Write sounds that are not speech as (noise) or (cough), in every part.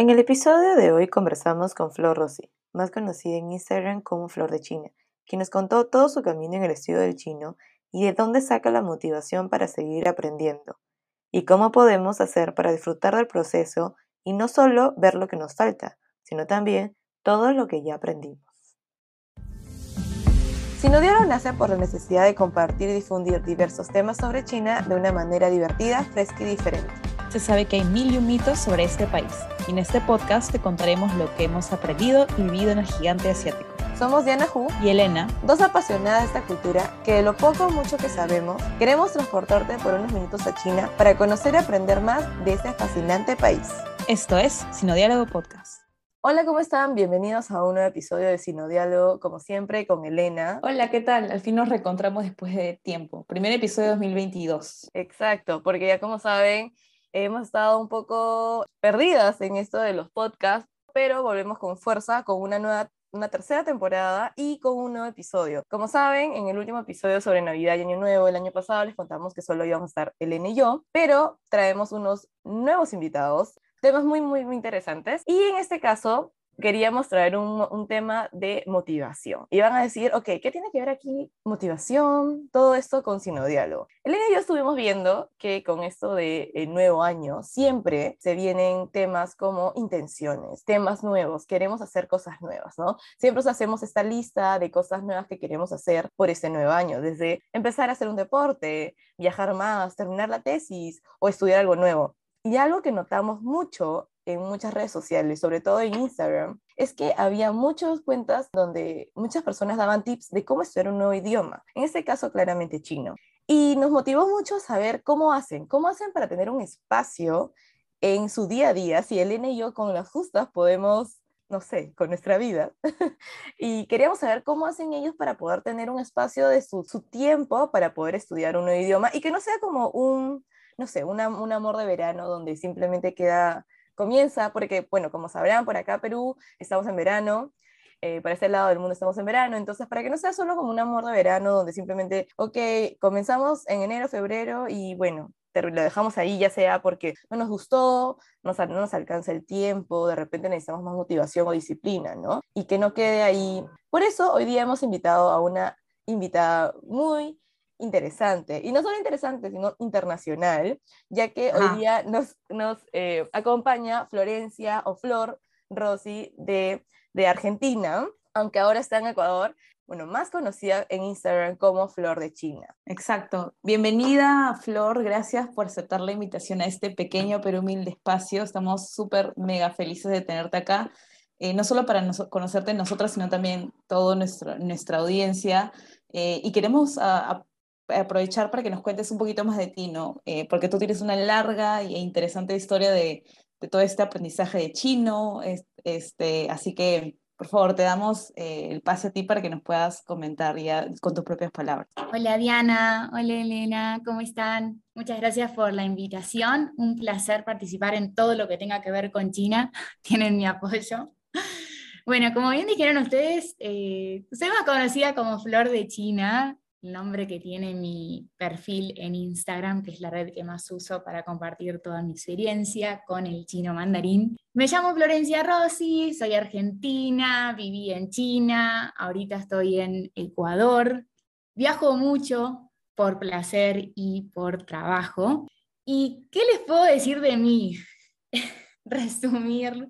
En el episodio de hoy conversamos con Flor Rossi, más conocida en Instagram como Flor de China, quien nos contó todo su camino en el estudio del chino y de dónde saca la motivación para seguir aprendiendo, y cómo podemos hacer para disfrutar del proceso y no solo ver lo que nos falta, sino también todo lo que ya aprendimos. Sinodialo nace por la necesidad de compartir y difundir diversos temas sobre China de una manera divertida, fresca y diferente. Se sabe que hay mil y un mitos sobre este país, y en este podcast te contaremos lo que hemos aprendido y vivido en el gigante asiático. Somos Diana Hu y Elena, dos apasionadas de esta cultura que de lo poco o mucho que sabemos, queremos transportarte por unos minutos a China para conocer y aprender más de este fascinante país. Esto es Sinodiálogo Podcast. Hola, ¿cómo están? Bienvenidos a un nuevo episodio de Sinodiálogo, como siempre, con Elena. Hola, ¿qué tal? Al fin nos reencontramos después de tiempo. Primer episodio de 2022. Exacto, porque ya como saben, hemos estado un poco perdidas en esto de los podcasts, pero volvemos con fuerza, con una nueva una tercera temporada y con un nuevo episodio. Como saben, en el último episodio sobre Navidad y Año Nuevo el año pasado les contamos que solo íbamos a estar Elena y yo, pero traemos unos nuevos invitados temas muy, muy, muy interesantes. Y en este caso, queríamos traer un, un, tema de motivación. Y van a decir, ok, ¿qué tiene que ver aquí motivación? Todo esto con sinodiálogo. Elena y yo estuvimos viendo que con esto de el nuevo año siempre se vienen temas como intenciones, temas nuevos, queremos hacer cosas nuevas, ¿no? Siempre hacemos esta lista de cosas nuevas que queremos hacer por este nuevo año, desde empezar a hacer un deporte, viajar más, terminar la tesis o estudiar algo nuevo. Y algo que notamos mucho en muchas redes sociales, sobre todo en Instagram, es que había muchas cuentas donde muchas personas daban tips de cómo estudiar un nuevo idioma, en este caso claramente chino. Y nos motivó mucho saber cómo hacen, cómo hacen para tener un espacio en su día a día, si Elena y yo con las justas podemos, no sé, con nuestra vida. (laughs) y queríamos saber cómo hacen ellos para poder tener un espacio de su, su tiempo para poder estudiar un nuevo idioma y que no sea como un no sé, un amor de verano donde simplemente queda, comienza, porque, bueno, como sabrán, por acá Perú estamos en verano, eh, para este lado del mundo estamos en verano, entonces para que no sea solo como un amor de verano donde simplemente, ok, comenzamos en enero, febrero y bueno, lo dejamos ahí ya sea porque no nos gustó, no nos alcanza el tiempo, de repente necesitamos más motivación o disciplina, ¿no? Y que no quede ahí. Por eso hoy día hemos invitado a una invitada muy interesante, y no solo interesante, sino internacional, ya que hoy día nos, nos eh, acompaña Florencia o Flor Rossi de, de Argentina, aunque ahora está en Ecuador, bueno, más conocida en Instagram como Flor de China. Exacto. Bienvenida, Flor. Gracias por aceptar la invitación a este pequeño pero humilde espacio. Estamos súper mega felices de tenerte acá. Eh, no solo para conocerte nosotras, sino también toda nuestra audiencia. Eh, y queremos a, aprovechar para que nos cuentes un poquito más de ti, ¿no? Eh, porque tú tienes una larga e interesante historia de, de todo este aprendizaje de chino, este, así que por favor, te damos eh, el pase a ti para que nos puedas comentar ya con tus propias palabras. Hola Diana, hola Elena, ¿cómo están? Muchas gracias por la invitación. Un placer participar en todo lo que tenga que ver con China. (laughs) Tienen mi apoyo. Bueno, como bien dijeron ustedes, eh, soy más conocida como Flor de China nombre que tiene mi perfil en Instagram, que es la red que más uso para compartir toda mi experiencia con el chino mandarín. Me llamo Florencia Rossi, soy argentina, viví en China, ahorita estoy en Ecuador. Viajo mucho por placer y por trabajo. ¿Y qué les puedo decir de mí? (laughs) Resumir,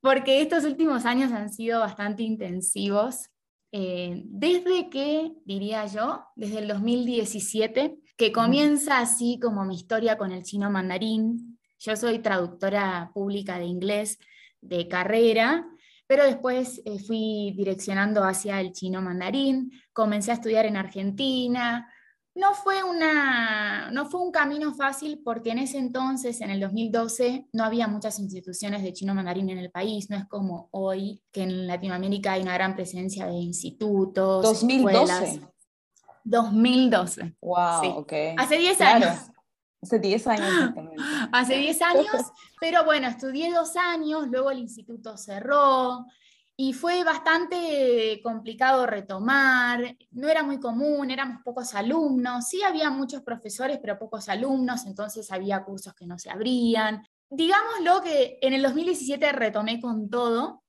porque estos últimos años han sido bastante intensivos eh, desde que, diría yo, desde el 2017, que comienza así como mi historia con el chino mandarín. Yo soy traductora pública de inglés de carrera, pero después eh, fui direccionando hacia el chino mandarín, comencé a estudiar en Argentina, no fue, una, no fue un camino fácil porque en ese entonces, en el 2012, no había muchas instituciones de chino mandarín en el país. No es como hoy, que en Latinoamérica hay una gran presencia de institutos. 2012. 2012. Wow, sí. ok. Hace 10 años. Hace 10 años, (laughs) Hace 10 años, pero bueno, estudié dos años, luego el instituto cerró, y fue bastante complicado retomar, no era muy común, éramos pocos alumnos, sí había muchos profesores, pero pocos alumnos, entonces había cursos que no se abrían. digámoslo que en el 2017 retomé con todo,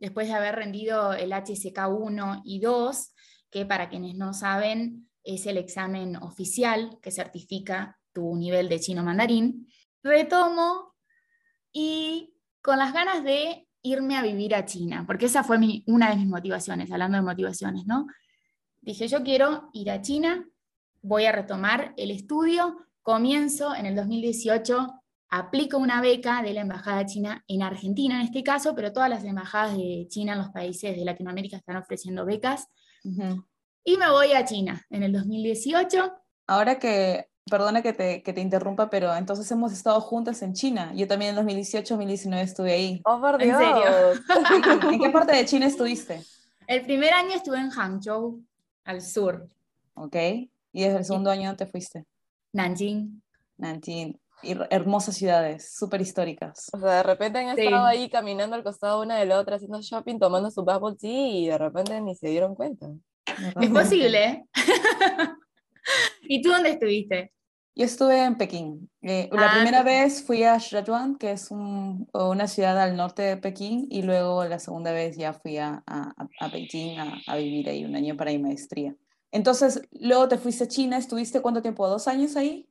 después de haber rendido el HSK 1 y 2, que para quienes no saben es el examen oficial que certifica tu nivel de chino mandarín. Retomo y con las ganas de irme a vivir a China, porque esa fue una de mis motivaciones, hablando de motivaciones, ¿no? Dije, yo quiero ir a China, voy a retomar el estudio, comienzo en el 2018 aplico una beca de la Embajada China en Argentina en este caso, pero todas las embajadas de China en los países de Latinoamérica están ofreciendo becas. Y me voy a China en el 2018. Ahora que, perdona que te, que te interrumpa, pero entonces hemos estado juntas en China. Yo también en 2018, 2019 estuve ahí. Oh, por Dios. ¿En serio? ¿En qué parte de China estuviste? El primer año estuve en Hangzhou, al sur. Ok. ¿Y desde el segundo año te fuiste? Nanjing. Nanjing hermosas ciudades, súper históricas. O sea, de repente han estado ahí caminando al costado una de la otra, haciendo shopping, tomando su bubble tea y de repente ni se dieron cuenta. Es posible. (laughs) ¿Y tú dónde estuviste? Yo estuve en Pekín. Eh, la ah, primera vez fui a Sichuan, que es una ciudad al norte de Pekín, y luego la segunda vez ya fui a, a, a Beijing a, a, vivir ahí un año para mi maestría. Entonces, luego te fuiste a China, ¿estuviste cuánto tiempo? ¿Dos años ahí?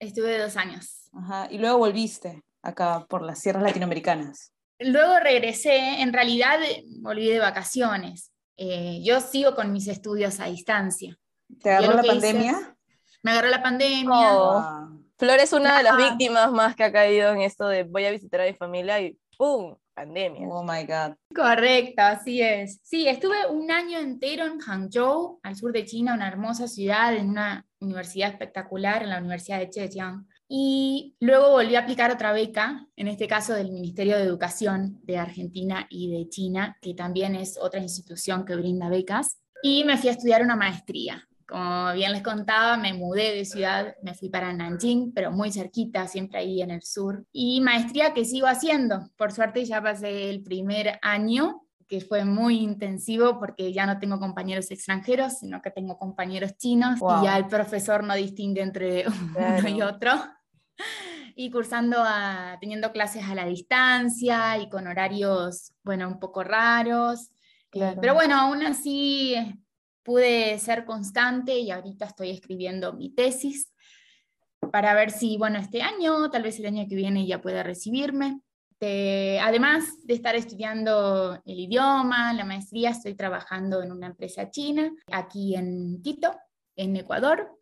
Estuve dos años. Ajá, y luego volviste acá por las sierras latinoamericanas. Luego regresé, en realidad volví de vacaciones. Eh, yo sigo con mis estudios a distancia. ¿Te agarró la pandemia? Me agarró la pandemia. Oh. Flor es una de las víctimas más que ha caído en esto de voy a visitar a mi familia y ¡pum! Pandemia. Oh my God. Correcto, así es. Sí, estuve un año entero en Hangzhou, al sur de China, una hermosa ciudad, en una universidad espectacular, en la Universidad de Zhejiang. Y luego volví a aplicar otra beca, en este caso del Ministerio de Educación de Argentina y de China, que también es otra institución que brinda becas. Y me fui a estudiar una maestría. Como bien les contaba, me mudé de ciudad, me fui para Nanjing, pero muy cerquita, siempre ahí en el sur. Y maestría que sigo haciendo. Por suerte ya pasé el primer año que fue muy intensivo porque ya no tengo compañeros extranjeros, sino que tengo compañeros chinos y ya el profesor no distingue entre (laughs) uno y otro y cursando, a, teniendo clases a la distancia y con horarios, bueno, un poco raros. Eh, pero bueno, aún así pude ser constante y ahorita estoy escribiendo mi tesis para ver si, bueno, este año, tal vez el año que viene ya pueda recibirme. además de estar estudiando el idioma, la maestría, estoy trabajando en una empresa china aquí en Quito, en Ecuador.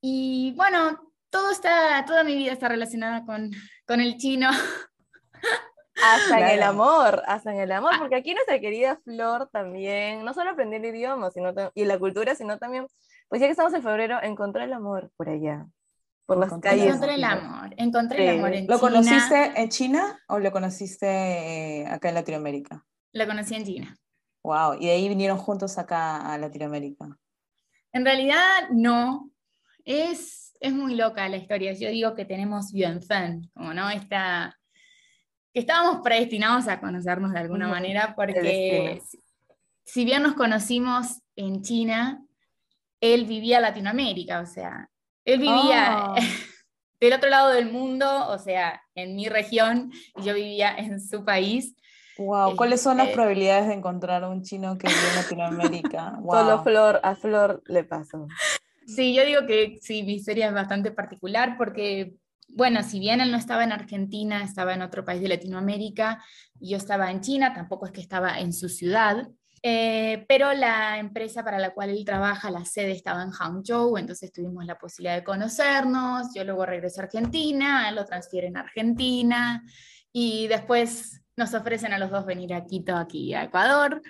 Y bueno, todo está, toda mi vida está relacionada con, con el chino. (laughs) Hasta en el amor, hasta en el amor, ah. porque aquí nuestra querida Flor también, no solo aprendió el idioma sino y la cultura, sino también, pues ya que estamos en febrero, encontró el amor por allá, por las calles. Encontré el amor, encontré el amor en ¿Lo conociste en China o lo conociste eh, acá en Latinoamérica? Lo conocí en China. Wow, y de ahí vinieron juntos acá a Latinoamérica. En realidad no, es es muy loca la historia. Yo digo que tenemos Yuanfen, como no, Esta, que estábamos predestinados a conocernos de alguna manera, porque si, bien nos conocimos en China, él vivía en Latinoamérica, o sea, él vivía oh. (laughs) del otro lado del mundo, o sea, en mi región, y yo vivía en su país. Wow, ¿cuáles son las este probabilidades de encontrar a un chino que vive en Latinoamérica? (laughs) Solo Flor, a Flor le pasó. Sí, yo digo que sí, mi historia es bastante particular porque, bueno, si bien él no estaba en Argentina, estaba en otro país de Latinoamérica, y yo estaba en China, tampoco es que estaba en su ciudad, eh, pero la empresa para la cual él trabaja, la sede estaba en Hangzhou, entonces tuvimos la posibilidad de conocernos, yo luego regreso a Argentina, él lo transfiere a Argentina, y después nos ofrecen a los dos venir a Quito, aquí a Ecuador.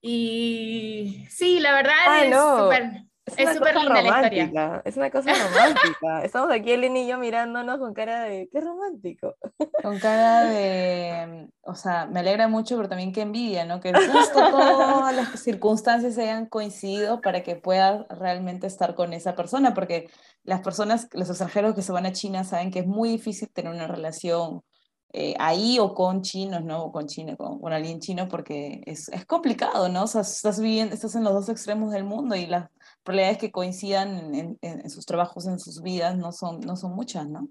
Y sí, la verdad ah, es súper es súper linda la historia. Es una cosa romántica. Estamos aquí, Elena y yo, mirándonos con cara de, qué romántico. Con cara de, o sea, me alegra mucho, pero también qué envidia, ¿no? Que justo (laughs) todas las circunstancias hayan coincidido para que pueda realmente estar con esa persona, porque las personas, los extranjeros que se van a China saben que es muy difícil tener una relación eh, ahí o con chinos, ¿no? O con China, con, con alguien chino, porque es, es, complicado, ¿no? O sea, estás viviendo, estás en los dos extremos del mundo y las probabilidades que coincidan en, en, sus trabajos, en sus vidas, no son, no son muchas, ¿no?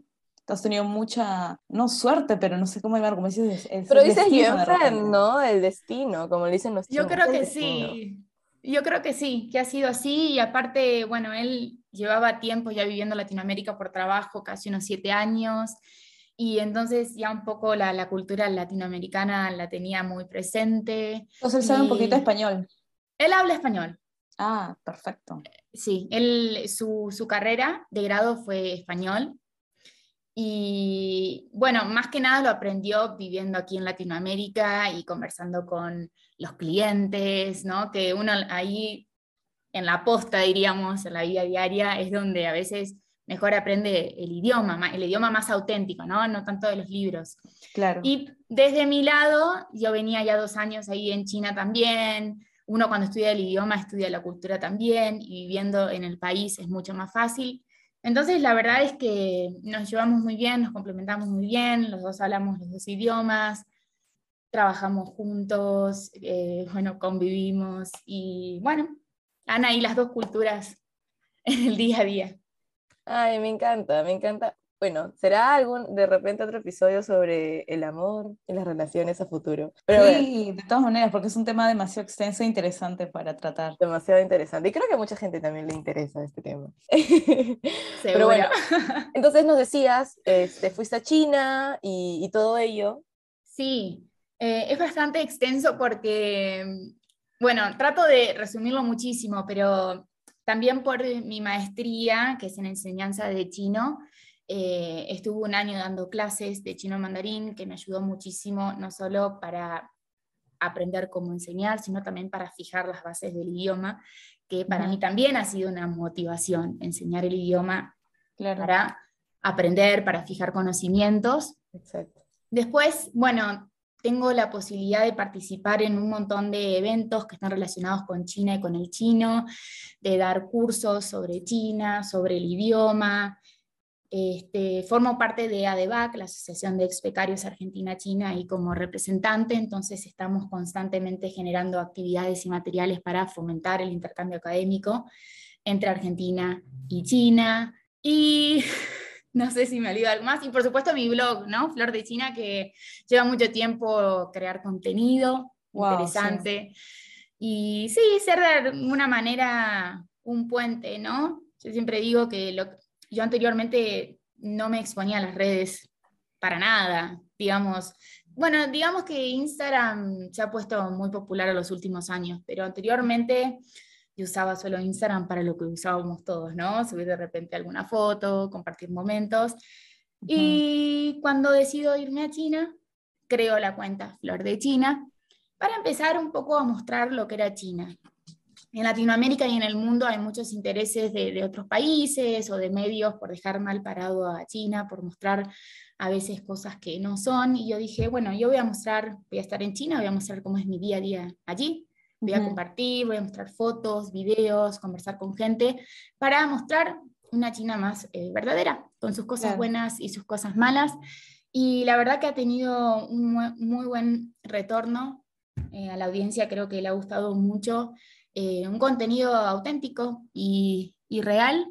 has tenido mucha, no suerte, pero no sé cómo llamar, como dices, es Pero dices Jenfen, ¿no? El destino, como le dicen los Yo creo que sí. Yo creo que sí, que ha sido así y aparte, bueno, él llevaba tiempo ya viviendo en Latinoamérica por trabajo, casi unos siete años, y entonces ya un poco la, la cultura latinoamericana la tenía muy presente. Entonces él sabe un poquito español. Él habla español. Ah, perfecto. Sí, él, su, su carrera de grado fue español, y bueno, más que nada lo aprendió viviendo aquí en Latinoamérica y conversando con los clientes, ¿no? Que uno ahí en la posta, diríamos, en la vida diaria, es donde a veces mejor aprende el idioma, el idioma más auténtico, ¿no? No tanto de los libros. Claro. Y desde mi lado, yo venía ya dos años ahí en China también. Uno cuando estudia el idioma estudia la cultura también y viviendo en el país es mucho más fácil. Entonces, la verdad es que nos llevamos muy bien, nos complementamos muy bien, los dos hablamos los dos idiomas, trabajamos juntos, eh, bueno, convivimos y bueno, han ahí las dos culturas en el día a día. Ay, me encanta, me encanta. Bueno, será algún, de repente otro episodio sobre el amor y las relaciones a futuro. sí, de todas maneras, porque es un tema demasiado extenso e interesante para tratar. Demasiado interesante. Y creo que a mucha gente también le interesa este tema. (laughs) Pero bueno, (laughs) entonces nos decías, este, fuiste a China y, todo ello. Sí, eh, es bastante extenso porque, bueno, trato de resumirlo muchísimo, pero también por mi maestría, que es en enseñanza de chino, eh, estuve un año dando clases de chino mandarín que me ayudó muchísimo, no solo para aprender cómo enseñar, sino también para fijar las bases del idioma, que para mí también ha sido una motivación, enseñar el idioma para aprender, para fijar conocimientos. Después, bueno, tengo la posibilidad de participar en un montón de eventos que están relacionados con China y con el chino, de dar cursos sobre China, sobre el idioma, este, formo parte de ADEVAC, la Asociación de Expecarios Argentina-China, y como representante, entonces estamos constantemente generando actividades y materiales para fomentar el intercambio académico entre Argentina y China. Y (laughs) no sé si me olvido algo más. Y por supuesto mi blog, ¿no? Flor de China, que lleva mucho tiempo crear contenido interesante. Y sí, ser de alguna manera un puente, ¿no? Yo siempre digo que lo, yo anteriormente no me exponía a las redes para nada, digamos. Bueno, digamos que Instagram se ha puesto muy popular en los últimos años, pero anteriormente yo usaba solo Instagram para lo que usábamos todos, ¿no? Subir de repente alguna foto, compartir momentos. Y cuando decido irme a China, creo la cuenta Flor de China para empezar un poco a mostrar lo que era China en Latinoamérica y en el mundo hay muchos intereses de, otros países o de medios por dejar mal parado a China, por mostrar a veces cosas que no son. Y yo dije, bueno, yo voy a mostrar, voy a estar en China, voy a mostrar cómo es mi día a día allí. Voy a compartir, voy a mostrar fotos, videos, conversar con gente, para mostrar una China más eh, verdadera, con sus cosas buenas y sus cosas malas. Y la verdad que ha tenido un muy, buen retorno eh, a la audiencia, creo que le ha gustado mucho eh, un contenido auténtico y, real.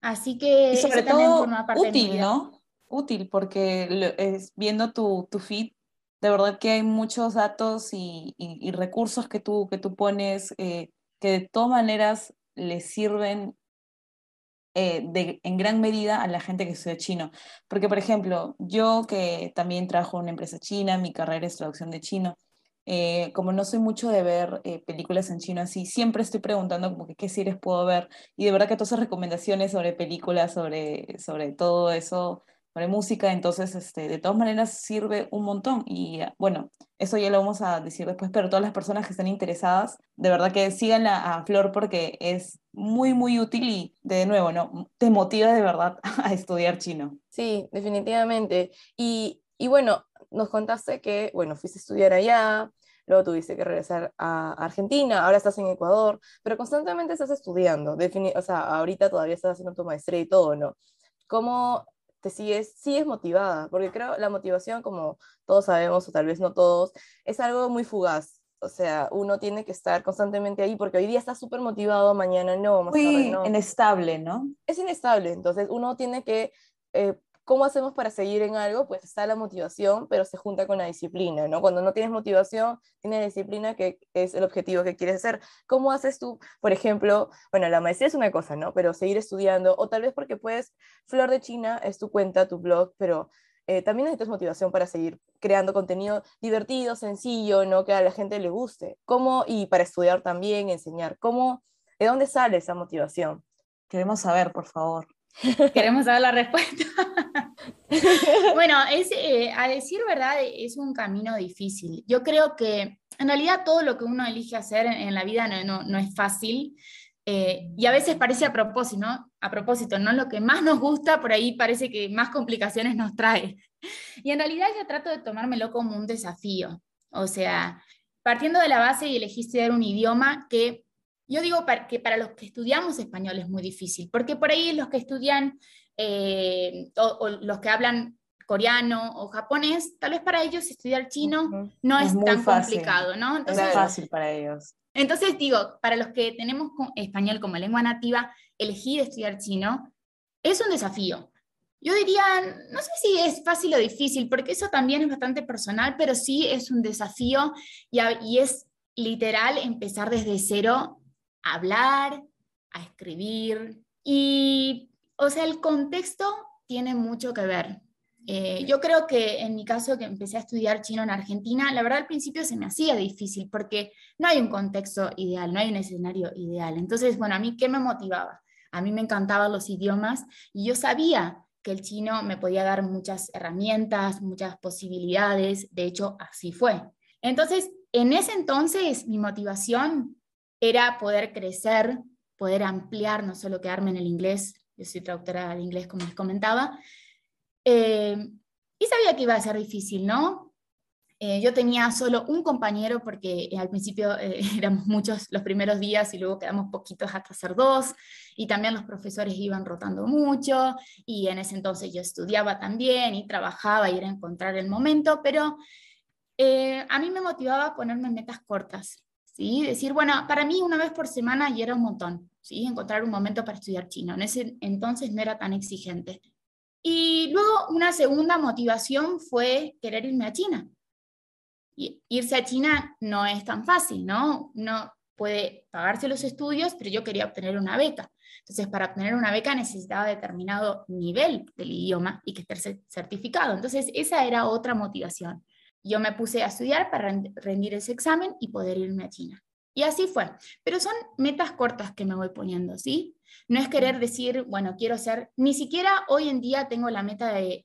Así que sobre todo útil, ¿no? Útil, porque es, viendo tu, tu feed, de verdad que hay muchos datos y, recursos que tú, que tú pones eh, que de todas maneras le sirven eh, de, en gran medida a la gente que estudia chino. Porque, por ejemplo, yo que también trabajo en una empresa china, mi carrera es traducción de chino, eh, como no soy mucho de ver eh, películas en chino así, siempre estoy preguntando como que qué series puedo ver. Y de verdad que todas esas recomendaciones sobre películas, sobre, sobre todo eso, sobre música, entonces este, de todas maneras sirve un montón. Y ah, bueno, eso ya lo vamos a decir después, pero todas las personas que estén interesadas, de verdad que sigan a, Flor porque es muy, muy útil y de nuevo, ¿no? Te motiva de verdad (laughs) a estudiar chino. Sí, definitivamente. Y, y bueno, nos contaste que, bueno, fuiste a estudiar allá, luego tuviste que regresar a Argentina, ahora estás en Ecuador, pero constantemente estás estudiando, o sea, ahorita todavía estás haciendo tu maestría y todo, ¿no? ¿Cómo te sigues, sigues motivada? Porque creo la motivación, como todos sabemos, o tal vez no todos, es algo muy fugaz. O sea, uno tiene que estar constantemente ahí porque hoy día está súper motivado, mañana no, más Muy inestable, ¿no? Es inestable, entonces uno tiene que eh, ¿cómo hacemos para seguir en algo? Pues está la motivación, pero se junta con la disciplina, ¿no? Cuando no tienes motivación, tienes disciplina, que es el objetivo que quieres hacer. ¿Cómo haces tú, por ejemplo, bueno, la maestría es una cosa, ¿no? Pero seguir estudiando, o tal vez porque puedes, Flor de China es tu cuenta, tu blog, pero eh, también necesitas motivación para seguir creando contenido divertido, sencillo, ¿no? Que a la gente le guste. ¿Cómo? Y para estudiar también, enseñar. ¿Cómo? ¿De dónde sale esa motivación? Queremos saber, por favor. (laughs) Queremos saber la respuesta. (laughs) bueno, es, eh, a decir verdad, es un camino difícil. Yo creo que en realidad todo lo que uno elige hacer en, la vida no, no, es fácil. Eh, y a veces parece a propósito, ¿no? A propósito, ¿no? Lo que más nos gusta, por ahí parece que más complicaciones nos trae. Y en realidad yo trato de tomármelo como un desafío. O sea, partiendo de la base y elegí estudiar un idioma que yo digo que para los que estudiamos español es muy difícil, porque por ahí los que estudian eh, o, los que hablan coreano o japonés, tal vez para ellos estudiar chino no es, tan complicado, ¿no? Entonces, es fácil para ellos. Entonces digo, para los que tenemos español como lengua nativa, elegir estudiar chino es un desafío. Yo diría, no sé si es fácil o difícil, porque eso también es bastante personal, pero sí es un desafío y, y es literal empezar desde cero hablar, a escribir. Y, o sea, el contexto tiene mucho que ver. Eh, yo creo que en mi caso, que empecé a estudiar chino en Argentina, la verdad al principio se me hacía difícil porque no hay un contexto ideal, no hay un escenario ideal. Entonces, bueno, a mí, ¿qué me motivaba? A mí me encantaban los idiomas y yo sabía que el chino me podía dar muchas herramientas, muchas posibilidades. De hecho, así fue. Entonces, en ese entonces, mi motivación era poder crecer, poder ampliar, no solo quedarme en el inglés, yo soy traductora al inglés como les comentaba, eh, y sabía que iba a ser difícil, ¿no? Eh, yo tenía solo un compañero porque al principio eh, (laughs) éramos muchos los primeros días y luego quedamos poquitos hasta ser dos, y también los profesores iban rotando mucho, y en ese entonces yo estudiaba también y trabajaba y era encontrar el momento, pero a mí me motivaba ponerme metas cortas. ¿Sí? Decir, bueno, para mí una vez por semana ya era un montón, ¿sí? Encontrar un momento para estudiar chino. En ese entonces no era tan exigente. Y luego una segunda motivación fue querer irme a China. Y irse a China no es tan fácil, ¿no? Uno puede pagarse los estudios, pero yo quería obtener una beca. Entonces, para obtener una beca necesitaba determinado nivel del idioma y que esté certificado. Entonces, esa era otra motivación. Yo me puse a estudiar para rendir ese examen y poder irme a China. Y así fue. Pero son metas cortas que me voy poniendo, ¿sí? No es querer decir, bueno, quiero ser, ni siquiera hoy en día tengo la meta de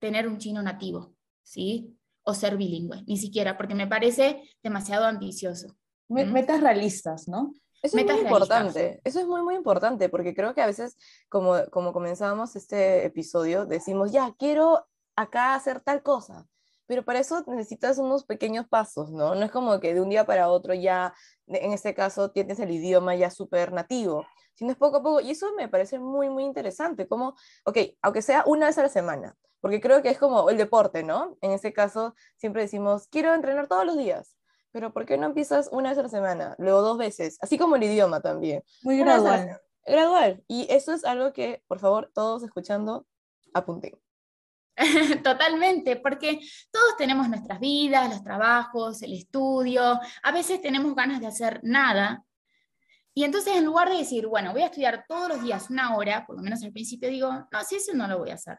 tener un chino nativo, ¿sí? O ser bilingüe, ni siquiera, porque me parece demasiado ambicioso. Metas realistas, ¿no? Eso es muy importante, eso es muy, muy importante, porque creo que a veces, como, como comenzábamos este episodio, decimos, ya, quiero acá hacer tal cosa, pero para eso necesitas unos pequeños pasos, ¿no? No es como que de un día para otro ya, en este caso, tienes el idioma ya súper nativo, sino es poco a poco, y eso me parece muy, muy interesante, como, ok, aunque sea una vez a la semana, porque creo que es como el deporte, ¿no? En este caso, siempre decimos, quiero entrenar todos los días, pero ¿por qué no empiezas una vez a la semana, luego dos veces, así como el idioma también? Muy gradual. Gradual, y eso es algo que, por favor, todos escuchando, apunten. (laughs) Totalmente, porque todos tenemos nuestras vidas, los trabajos, el estudio, a veces tenemos ganas de hacer nada. Y entonces en lugar de decir, bueno, voy a estudiar todos los días una hora, por lo menos al principio digo, no, si eso no lo voy a hacer.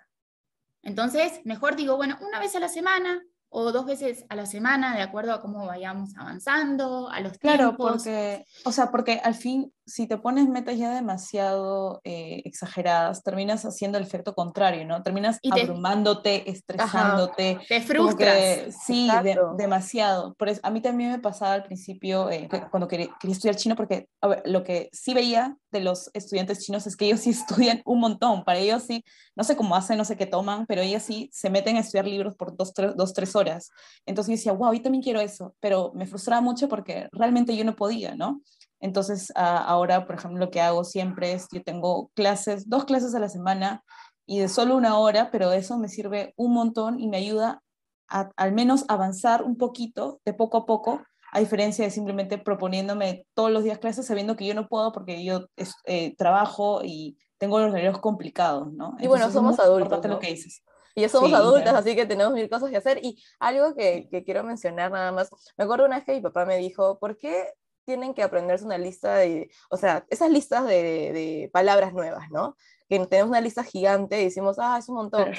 Entonces, mejor digo, bueno, una vez a la semana, o dos veces a la semana, de acuerdo a cómo vayamos avanzando, a los claro, tiempos. porque, o sea, porque al fin, si te pones metas ya demasiado eh, exageradas, terminas haciendo el efecto contrario, ¿no? Terminas abrumándote, estresándote. Te frustras. sí, demasiado. Por eso, a mí también me pasaba al principio, eh, cuando quería, quería, estudiar chino, porque a ver, lo que sí veía de los estudiantes chinos es que ellos sí (laughs) estudian un montón. Para ellos sí, no sé cómo hacen, no sé qué toman, pero ellos sí se meten a estudiar libros por dos, tres, dos, tres horas entonces yo decía, wow, yo también quiero eso, pero me frustraba mucho porque realmente yo no podía, ¿no? Entonces ahora, por ejemplo, lo que hago siempre es, yo tengo clases, dos clases a la semana y de solo una hora, pero eso me sirve un montón y me ayuda a al menos avanzar un poquito, de poco a poco, a diferencia de simplemente proponiéndome todos los días clases sabiendo que yo no puedo porque yo eh, trabajo y tengo los horarios complicados, ¿no? y bueno, somos adultos. ¿no? lo que dices. Y ya somos adultas, así que tenemos mil cosas que hacer. Y algo que, que, quiero mencionar nada más, me acuerdo una vez que mi papá me dijo, ¿por qué tienen que aprenderse una lista de, o sea, esas listas de, de palabras nuevas, ¿no? que tenemos una lista gigante y decimos, ah, es un montón.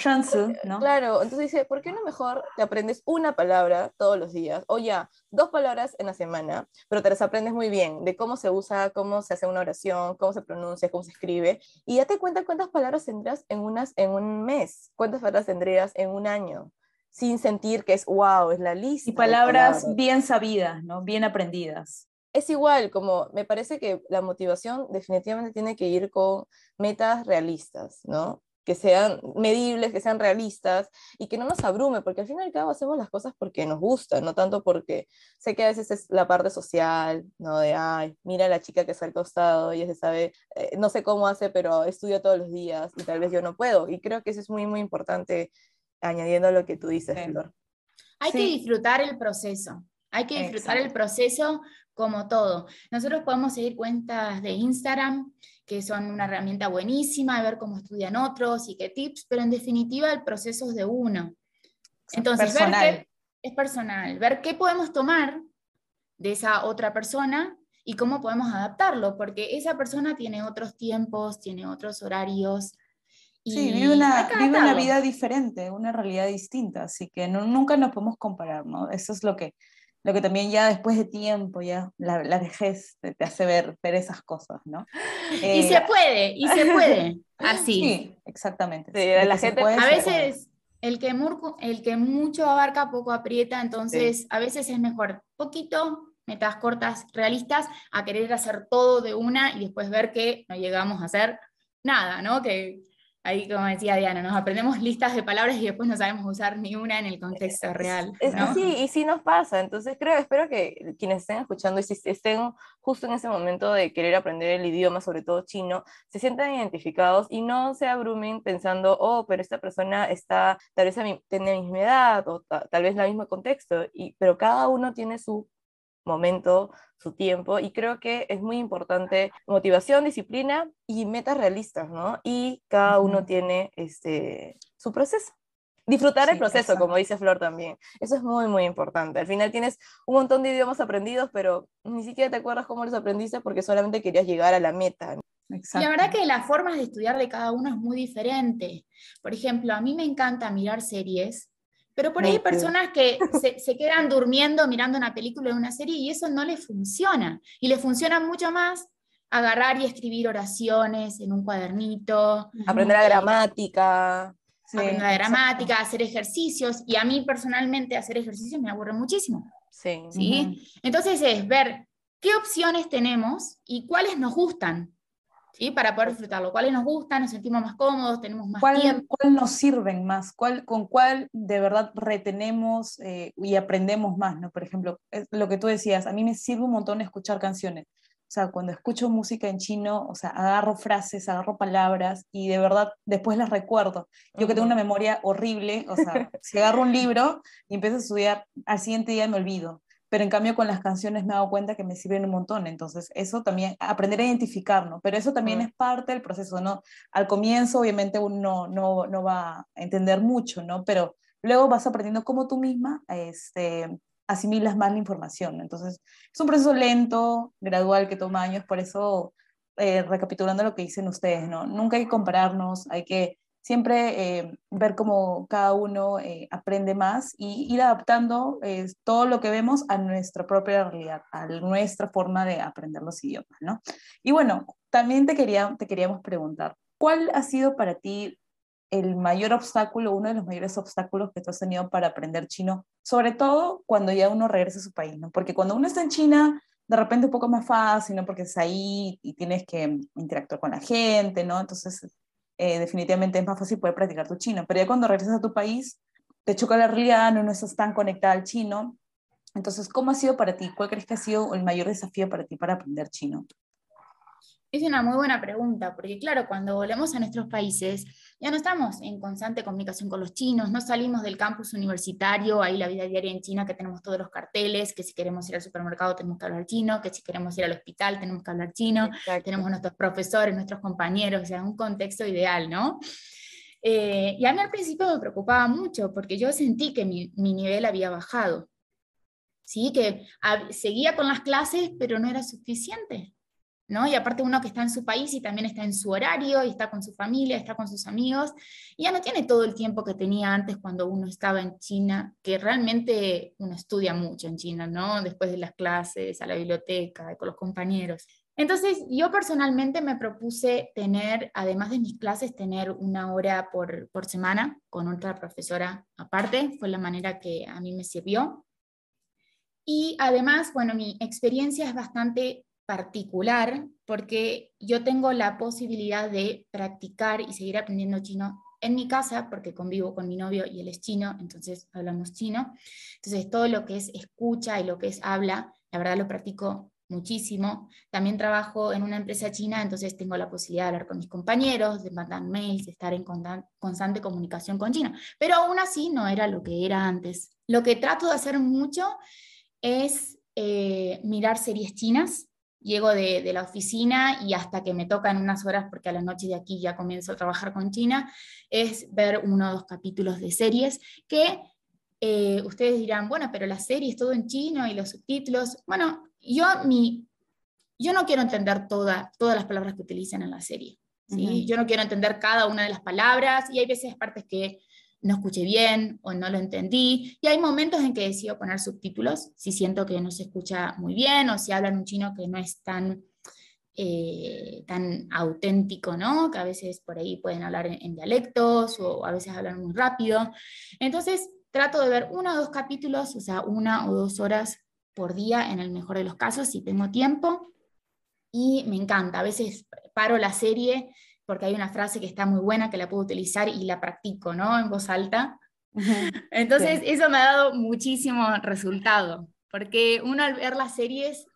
¿no? Claro, entonces dice, ¿por qué no mejor te aprendes una palabra todos los días? O ya, dos palabras en la semana, pero te las aprendes muy bien, de cómo se usa, cómo se hace una oración, cómo se pronuncia, cómo se escribe, y ya te cuenta cuántas palabras tendrás en, unas, en un mes, cuántas palabras tendrías en un año sin sentir que es wow, es la lista. Y palabras, bien sabidas, ¿no? Bien aprendidas es igual, como me parece que la motivación definitivamente tiene que ir con metas realistas, ¿no? Que sean medibles, que sean realistas y que no nos abrume, porque al fin y al cabo hacemos las cosas porque nos gustan, no tanto porque sé que a veces es la parte social, ¿no? De, ay, mira a la chica que está al costado y se sabe, eh, no sé cómo hace, pero estudia todos los días y tal vez yo no puedo. Y creo que eso es muy, muy importante añadiendo lo que tú dices, Flor. Hay que disfrutar el proceso. Hay que disfrutar el proceso como todo. Nosotros podemos seguir cuentas de Instagram, que son una herramienta buenísima, ver cómo estudian otros y qué tips, pero en definitiva el proceso es de uno. Entonces, ver es personal, ver qué podemos tomar de esa otra persona y cómo podemos adaptarlo, porque esa persona tiene otros tiempos, tiene otros horarios. Y sí, vive una, vive una vida diferente, una realidad distinta, así que nunca nos podemos comparar, ¿no? Eso es lo que, lo que también ya después de tiempo, ya la, la vejez te, hace ver, ver esas cosas, ¿no? y se eh, puede, y se puede, (laughs) así. Sí, exactamente. la gente, a veces el que, el que mucho abarca, poco aprieta, entonces a veces es mejor poquito, metas cortas, realistas, a querer hacer todo de una y después ver que no llegamos a hacer nada, ¿no? Que ahí como decía Diana, nos aprendemos listas de palabras y después no sabemos usar ni una en el contexto real. sí, y sí nos pasa. Entonces creo, espero que quienes estén escuchando y si estén justo en ese momento de querer aprender el idioma, sobre todo chino, se sientan identificados y no se abrumen pensando, oh, pero esta persona está, tal vez a mi, tiene la misma edad o tal vez el mismo contexto, y, pero cada uno tiene su momento, su tiempo, y creo que es muy importante motivación, disciplina y metas realistas, ¿no? Y cada uno tiene este, su proceso. Disfrutar el proceso, como dice Flor también. Eso es muy, muy importante. Al final tienes un montón de idiomas aprendidos, pero ni siquiera te acuerdas cómo los aprendiste porque solamente querías llegar a la meta. La verdad que las formas de estudiar de cada uno es muy diferente. Por ejemplo, a mí me encanta mirar series pero por ahí hay personas que se, quedan durmiendo mirando una película o una serie y eso no les funciona. Y les funciona mucho más agarrar y escribir oraciones en un cuadernito. Aprender la gramática. aprender la gramática, hacer ejercicios. Y a mí personalmente hacer ejercicios me aburre muchísimo. Sí. ¿sí? Entonces es ver qué opciones tenemos y cuáles nos gustan. ¿Sí? Para poder disfrutarlo. ¿Cuáles nos gustan? ¿Nos sentimos más cómodos? ¿Tenemos más ¿Cuál, tiempo? ¿Cuál nos sirven más? ¿Cuál, ¿Con cuál de verdad retenemos eh, y aprendemos más? ¿no? Por ejemplo, es lo que tú decías, a mí me sirve un montón escuchar canciones. O sea, cuando escucho música en chino, o sea, agarro frases, agarro palabras y de verdad después las recuerdo. Yo que tengo una memoria horrible, o sea, si agarro un libro y empiezo a estudiar, al siguiente día me olvido pero en cambio con las canciones me he dado cuenta que me sirven un montón, entonces eso también, aprender a identificar, ¿no? Pero eso también es parte del proceso, ¿no? Al comienzo obviamente uno no, no, va a entender mucho, ¿no? Pero luego vas aprendiendo cómo tú misma este, asimilas más la información, entonces es un proceso lento, gradual, que toma años, por eso, eh, recapitulando lo que dicen ustedes, ¿no? Nunca hay que compararnos, hay que siempre eh, ver cómo cada uno eh, aprende más y ir adaptando eh, todo lo que vemos a nuestra propia realidad, a nuestra forma de aprender los idiomas, ¿no? Y bueno, también te, quería, te queríamos preguntar, ¿cuál ha sido para ti el mayor obstáculo, uno de los mayores obstáculos que tú has tenido para aprender chino, sobre todo cuando ya uno regresa a su país, ¿no? Porque cuando uno está en China, de repente un poco más fácil, ¿no? Porque es ahí y tienes que interactuar con la gente, ¿no? Entonces eh, definitivamente es más fácil poder practicar tu chino. Pero ya cuando regresas a tu país, te choca la realidad, no, no estás tan conectada al chino. Entonces, ¿cómo ha sido para ti? ¿Cuál crees que ha sido el mayor desafío para ti para aprender chino? Es una muy buena pregunta, porque claro, cuando volvemos a nuestros países, ya no estamos en constante comunicación con los chinos, no salimos del campus universitario, ahí la vida diaria en China, que tenemos todos los carteles, que si queremos ir al supermercado tenemos que hablar chino, que si queremos ir al hospital tenemos que hablar chino, tenemos nuestros profesores, nuestros compañeros, o sea, un contexto ideal, ¿no? Eh, y a mí al principio me preocupaba mucho, porque yo sentí que mi, mi nivel había bajado, ¿sí? Que seguía con las clases, pero no era suficiente. ¿No? Y aparte uno que está en su país y también está en su horario, y está con su familia, está con sus amigos, y ya no tiene todo el tiempo que tenía antes cuando uno estaba en China, que realmente uno estudia mucho en China, ¿no? Después de las clases, a la biblioteca, con los compañeros. Entonces, yo personalmente me propuse tener, además de mis clases, tener una hora por, por semana con otra profesora aparte, fue la manera que a mí me sirvió. Y además, bueno, mi experiencia es bastante particular porque yo tengo la posibilidad de practicar y seguir aprendiendo chino en mi casa porque convivo con mi novio y él es chino, entonces hablamos chino. Entonces todo lo que es escucha y lo que es habla, la verdad lo practico muchísimo. También trabajo en una empresa china, entonces tengo la posibilidad de hablar con mis compañeros, de mandar mails, de estar en constante comunicación con China. Pero aún así no era lo que era antes. Lo que trato de hacer mucho es eh, mirar series chinas llego de, la oficina y hasta que me tocan unas horas, porque a la noche de aquí ya comienzo a trabajar con China, es ver uno o dos capítulos de series que eh, ustedes dirán, bueno, pero la serie es todo en chino y los subtítulos. Bueno, yo, mi, yo no quiero entender toda, todas las palabras que utilizan en la serie. ¿sí? Yo no quiero entender cada una de las palabras y hay veces partes que no escuché bien o no lo entendí. Y hay momentos en que decido poner subtítulos, si siento que no se escucha muy bien o si hablan un chino que no es tan, eh, tan auténtico, ¿no? Que a veces por ahí pueden hablar en, dialectos o a veces hablan muy rápido. Entonces trato de ver uno o dos capítulos, o sea, una o dos horas por día en el mejor de los casos, si tengo tiempo. Y me encanta, a veces paro la serie porque hay una frase que está muy buena que la puedo utilizar y la practico, ¿no? En voz alta. (laughs) Entonces, eso me ha dado muchísimo resultado, porque uno al ver las series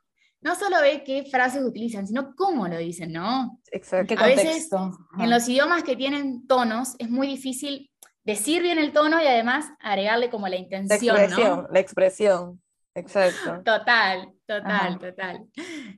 no solo ve qué frases utilizan, sino cómo lo dicen, ¿no? Exacto. A veces, en los idiomas que tienen tonos, es muy difícil decir bien el tono y además agregarle como la intención, la expresión, La expresión. Exacto. Total, total, total.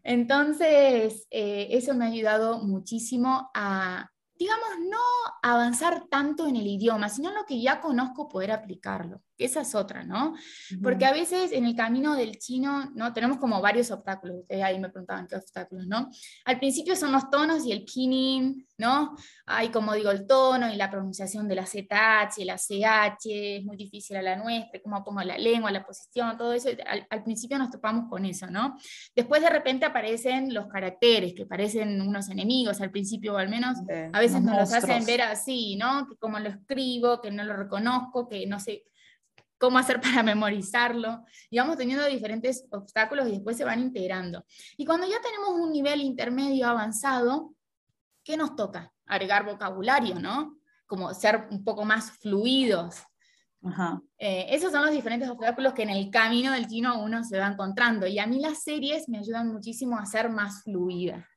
Entonces, eh, eso me ha ayudado muchísimo a, digamos, no avanzar tanto en el idioma, sino en lo que ya conozco poder aplicarlo. Esa es otra, ¿no? Porque a veces en el camino del chino, ¿no? Tenemos como varios obstáculos. Ustedes ahí me preguntaban qué obstáculos, ¿no? Al principio son los tonos y el pinyin, ¿no? Hay, como digo, el tono y la pronunciación de la ZH la CH, es muy difícil a la nuestra, cómo pongo la lengua, la posición, todo eso. Al, principio nos topamos con eso, ¿no? Después de repente aparecen los caracteres, que parecen unos enemigos al principio, o al menos a veces nos los hacen ver así, ¿no? Que como lo escribo, que no lo reconozco, que no sé cómo hacer para (laughs) memorizarlo, y vamos teniendo diferentes obstáculos y después se van integrando. Y cuando ya tenemos un nivel intermedio avanzado, ¿qué nos toca? Agregar vocabulario, ¿no? Como ser un poco más fluidos. Eh, esos son los diferentes obstáculos que en el camino del chino uno se va encontrando. Y a mí las series me ayudan muchísimo a ser más fluida.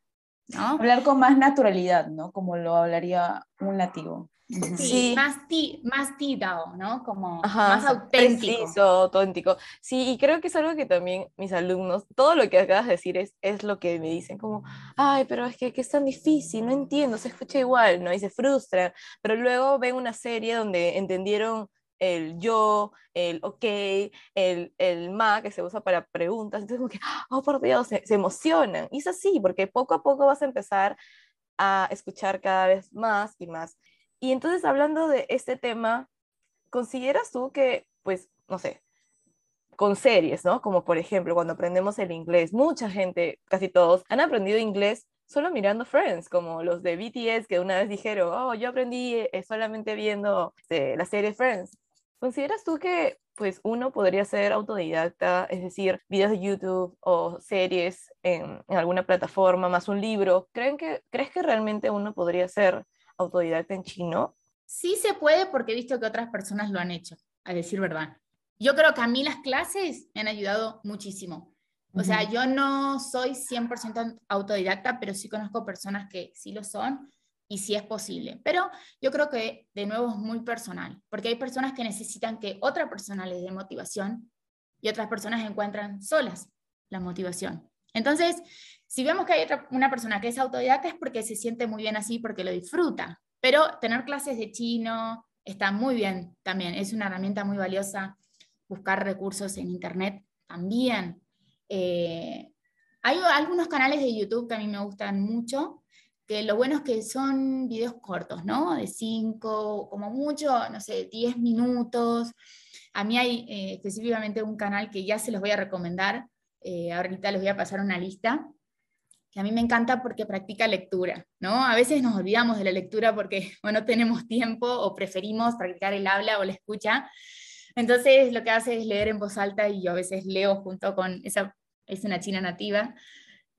¿no? Hablar con más naturalidad, ¿no? Como lo hablaría un nativo. Sí, más, ti, más titao, ¿no? Como más auténtico. Preciso, auténtico. Sí, y creo que es algo que también mis alumnos, todo lo que acabas de decir es, es lo que me dicen, como, ay, pero es que, que es tan difícil, no entiendo, se escucha igual, ¿no? Y se frustran, pero luego ven una serie donde entendieron el yo, el ok, el, el ma que se usa para preguntas, entonces como que, oh por Dios, se, se emocionan. Y es así, porque poco a poco vas a empezar a escuchar cada vez más y más. Y entonces, hablando de este tema, ¿consideras tú que, pues, no sé, con series, ¿no? Como por ejemplo, cuando aprendemos el inglés, mucha gente, casi todos, han aprendido inglés solo mirando Friends, como los de BTS que una vez dijeron, oh, yo aprendí eh, solamente viendo este, la serie Friends. ¿Consideras tú que pues uno podría ser autodidacta, es decir, videos de YouTube o series en, en alguna plataforma, más un libro? ¿Creen que, ¿Crees que realmente uno podría ser autodidacta en chino? Sí se puede porque he visto que otras personas lo han hecho, a decir verdad. Yo creo que a mí las clases me han ayudado muchísimo. O sea, yo no soy 100% autodidacta, pero sí conozco personas que sí lo son y sí es posible. Pero yo creo que de nuevo es muy personal, porque hay personas que necesitan que otra persona les dé motivación y otras personas encuentran solas la motivación. Entonces, si vemos que hay una persona que es autodidacta es porque se siente muy bien así, porque lo disfruta. Pero tener clases de chino está muy bien también, es una herramienta muy valiosa. Buscar recursos en Internet también. Eh, hay algunos canales de YouTube que a mí me gustan mucho, que lo bueno es que son videos cortos, ¿no? De 5, como mucho, no sé, 10 minutos. A mí hay eh, específicamente un canal que ya se los voy a recomendar, eh, ahorita les voy a pasar una lista, que a mí me encanta porque practica lectura, ¿no? A veces nos olvidamos de la lectura porque (laughs) o no tenemos tiempo o preferimos practicar el habla o la escucha. Entonces lo que hace es leer en voz alta y yo a veces leo junto con esa, es una china nativa,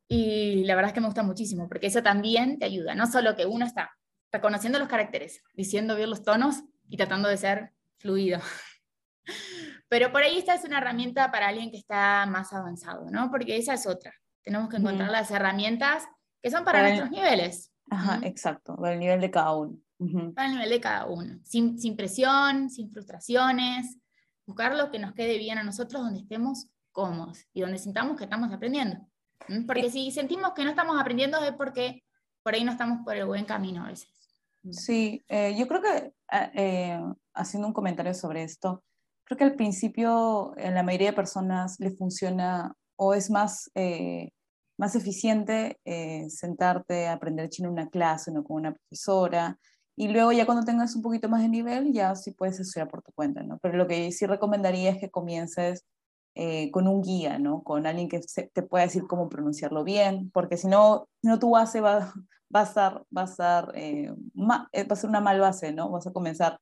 y la verdad es que me gusta muchísimo, porque eso también te ayuda, no solo que uno está reconociendo los caracteres, diciendo bien los tonos y tratando de ser fluido. (laughs) Pero por ahí esta es una herramienta para alguien que está más avanzado, ¿no? Porque esa es otra. Tenemos que encontrar las herramientas que son para, nuestros niveles. Ajá, exacto, para el nivel de cada uno. Para el nivel de cada uno. Sin, sin presión, sin frustraciones. Buscar lo que nos quede bien a nosotros donde estemos cómodos y donde sintamos que estamos aprendiendo. Porque si sentimos que no estamos aprendiendo es porque por ahí no estamos por el buen camino a veces. Sí, eh, yo creo que ah, eh, haciendo un comentario sobre esto, creo que al principio en la mayoría de personas le funciona o es más eh, más eficiente eh, sentarte a aprender chino en una clase, no con una profesora, y luego ya cuando tengas un poquito más de nivel, ya sí puedes estudiar por tu cuenta, ¿no? Pero lo que sí recomendaría es que comiences eh, con un guía, ¿no? Con alguien que te pueda decir cómo pronunciarlo bien, porque si no, no tu base va, va a estar, va a estar, eh, va a ser una mal base, ¿no? Vas a comenzar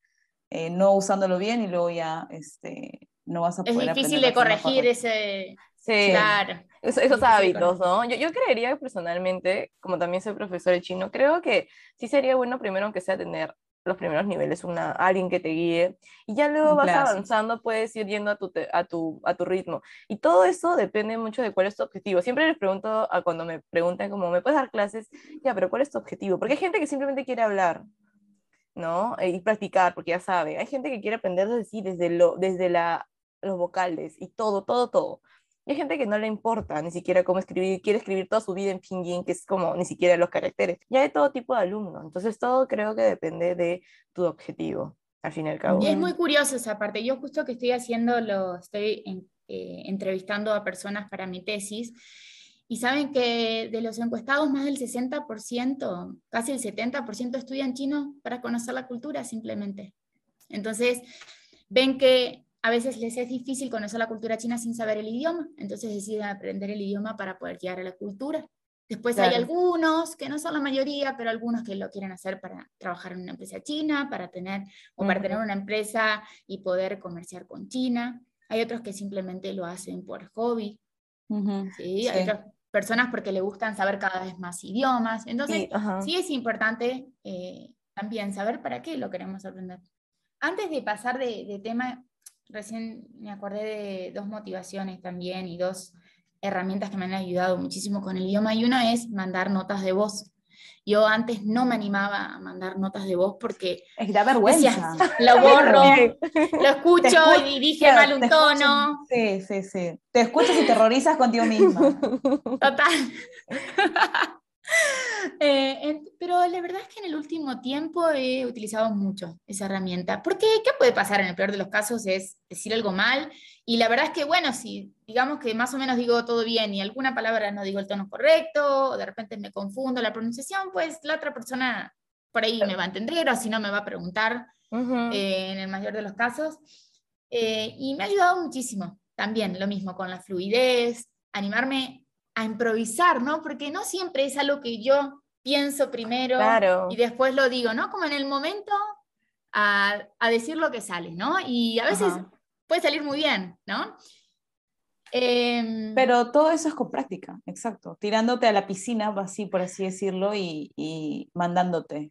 no usándolo bien y luego ya, este, no vas a poder Es difícil de corregir ese... Sí. Claro esos hábitos, ¿no? Yo, yo creería personalmente, como también soy profesor de chino, creo que sí sería bueno primero, aunque sea tener los primeros niveles, una, alguien que te guíe, y ya luego vas avanzando, puedes ir yendo a tu, a, tu, a tu ritmo. Y todo eso depende mucho de cuál es tu objetivo. Siempre les pregunto a cuando me preguntan como, ¿me puedes dar clases? Ya, pero ¿cuál es tu objetivo? Porque hay gente que simplemente quiere hablar, ¿no? Y practicar, porque ya sabe. Hay gente que quiere aprender desde, desde, lo, desde la, los vocales y todo, todo, todo. Y hay gente que no le importa ni siquiera cómo escribir, quiere escribir toda su vida en pinyin, que es como ni siquiera los caracteres. Ya hay todo tipo de alumnos, entonces todo creo que depende de tu objetivo, al fin y al cabo. Y es muy curioso esa parte. Yo justo que estoy haciendo, lo estoy eh, entrevistando a personas para mi tesis, y saben que de los encuestados más del 60%, casi el 70% estudian chino para conocer la cultura simplemente. Entonces, ven que a veces les es difícil conocer la cultura china sin saber el idioma, entonces deciden aprender el idioma para poder guiar a la cultura. Después hay algunos, que no son la mayoría, pero algunos que lo quieren hacer para trabajar en una empresa china, para tener, o para tener una empresa y poder comerciar con China. Hay otros que simplemente lo hacen por hobby. ¿sí? Hay otras personas porque le gustan saber cada vez más idiomas. Entonces, sí, es importante eh, también saber para qué lo queremos aprender. Antes de pasar de, de tema, recién me acordé de dos motivaciones también y dos herramientas que me han ayudado muchísimo con el idioma y una es mandar notas de voz. Yo antes no me animaba a mandar notas de voz porque es da vergüenza. (laughs) lo borro, lo escucho y dije mal un tono. sí, sí, sí. Te escuchas y terrorizas contigo misma. (laughs) Total. (laughs) (laughs) Eh, pero la verdad es que en el último tiempo he utilizado mucho esa herramienta, porque ¿qué puede pasar en el peor de los casos? Es decir algo mal, y la verdad es que, bueno, si digamos que más o menos digo todo bien y alguna palabra no digo el tono correcto, o de repente me confundo la pronunciación, pues la otra persona por ahí me va a entender, o si no me va a preguntar eh, en el mayor de los casos. Eh, y me ha ayudado muchísimo también, lo mismo con la fluidez, animarme a improvisar, ¿no? Porque no siempre es algo que yo pienso primero y después lo digo, ¿no? Como en el momento a, decir lo que sale, ¿no? Y a veces puede salir muy bien, ¿no? Em, Pero todo eso es con práctica, exacto. Tirándote a la piscina, así por así decirlo, y, y mandándote.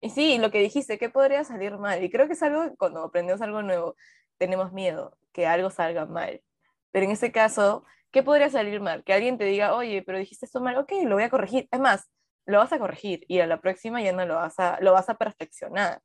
Y sí, lo que dijiste, ¿qué podría salir mal? Y creo que es algo, cuando aprendemos algo nuevo, tenemos miedo que algo salga mal Pero en ese caso, ¿qué podría salir mal? Que alguien te diga, oye, pero dijiste esto mal, ok, lo voy a corregir. Es más, lo vas a corregir y a la próxima ya no lo vas a, lo vas a perfeccionar.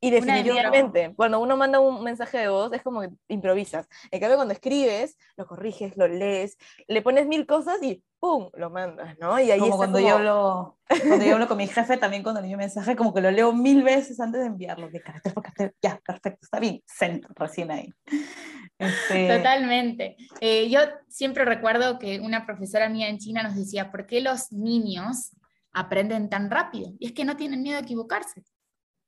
Y definitivamente, cuando uno manda un mensaje de voz, es como que improvisas. En cambio, cuando escribes, lo corriges, lo lees, le pones mil cosas y ¡pum! lo mandas, ¿no? Y ahí como cuando, Yo hablo, cuando yo hablo con mi jefe, también cuando le envío un mensaje, como que lo leo mil veces antes de enviarlo, de carácter por carácter, ya, perfecto, está bien, send, recién ahí. Este... Totalmente. Eh, yo siempre recuerdo que una profesora mía en China nos decía, ¿por qué los niños aprenden tan rápido? Y es que no tienen miedo a equivocarse.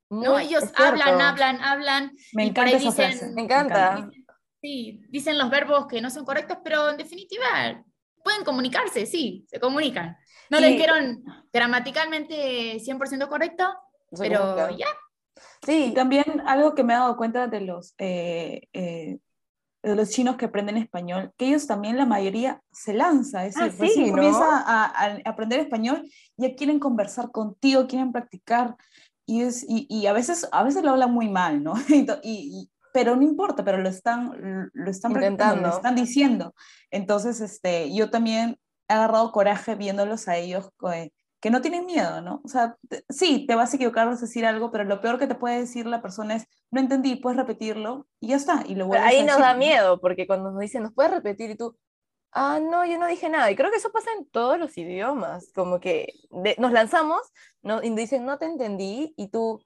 No, ellos hablan, hablan, hablan. Me encanta esa frase. Me encanta. Sí, dicen los verbos que no son correctos, pero en definitiva pueden comunicarse, sí, se comunican. No le dijeron gramaticalmente 100% correcto, pero ya. Sí, y también algo que me he dado cuenta de los, eh, eh, de los chinos que aprenden español, que ellos también la mayoría se lanza, es decir, ah, sí, comienza a, a, aprender español, ya quieren conversar contigo, quieren practicar, y, es, y, a, veces, a veces lo hablan muy mal, ¿no? (laughs) y, pero no importa, pero lo están, lo están Intentando. lo están diciendo. Entonces, este, yo también he agarrado coraje viéndolos a ellos que, que no tienen miedo, ¿no? O sea, sí, te vas a equivocar, vas a decir algo, pero lo peor que te puede decir la persona es, no entendí, puedes repetirlo, y ya está, y lo Ahí nos da miedo, porque cuando nos dicen, ¿nos puedes repetir? Y tú, ah, no, yo no dije nada. Y creo que eso pasa en todos los idiomas, como que nos lanzamos ¿no? y dicen, no te entendí, y tú,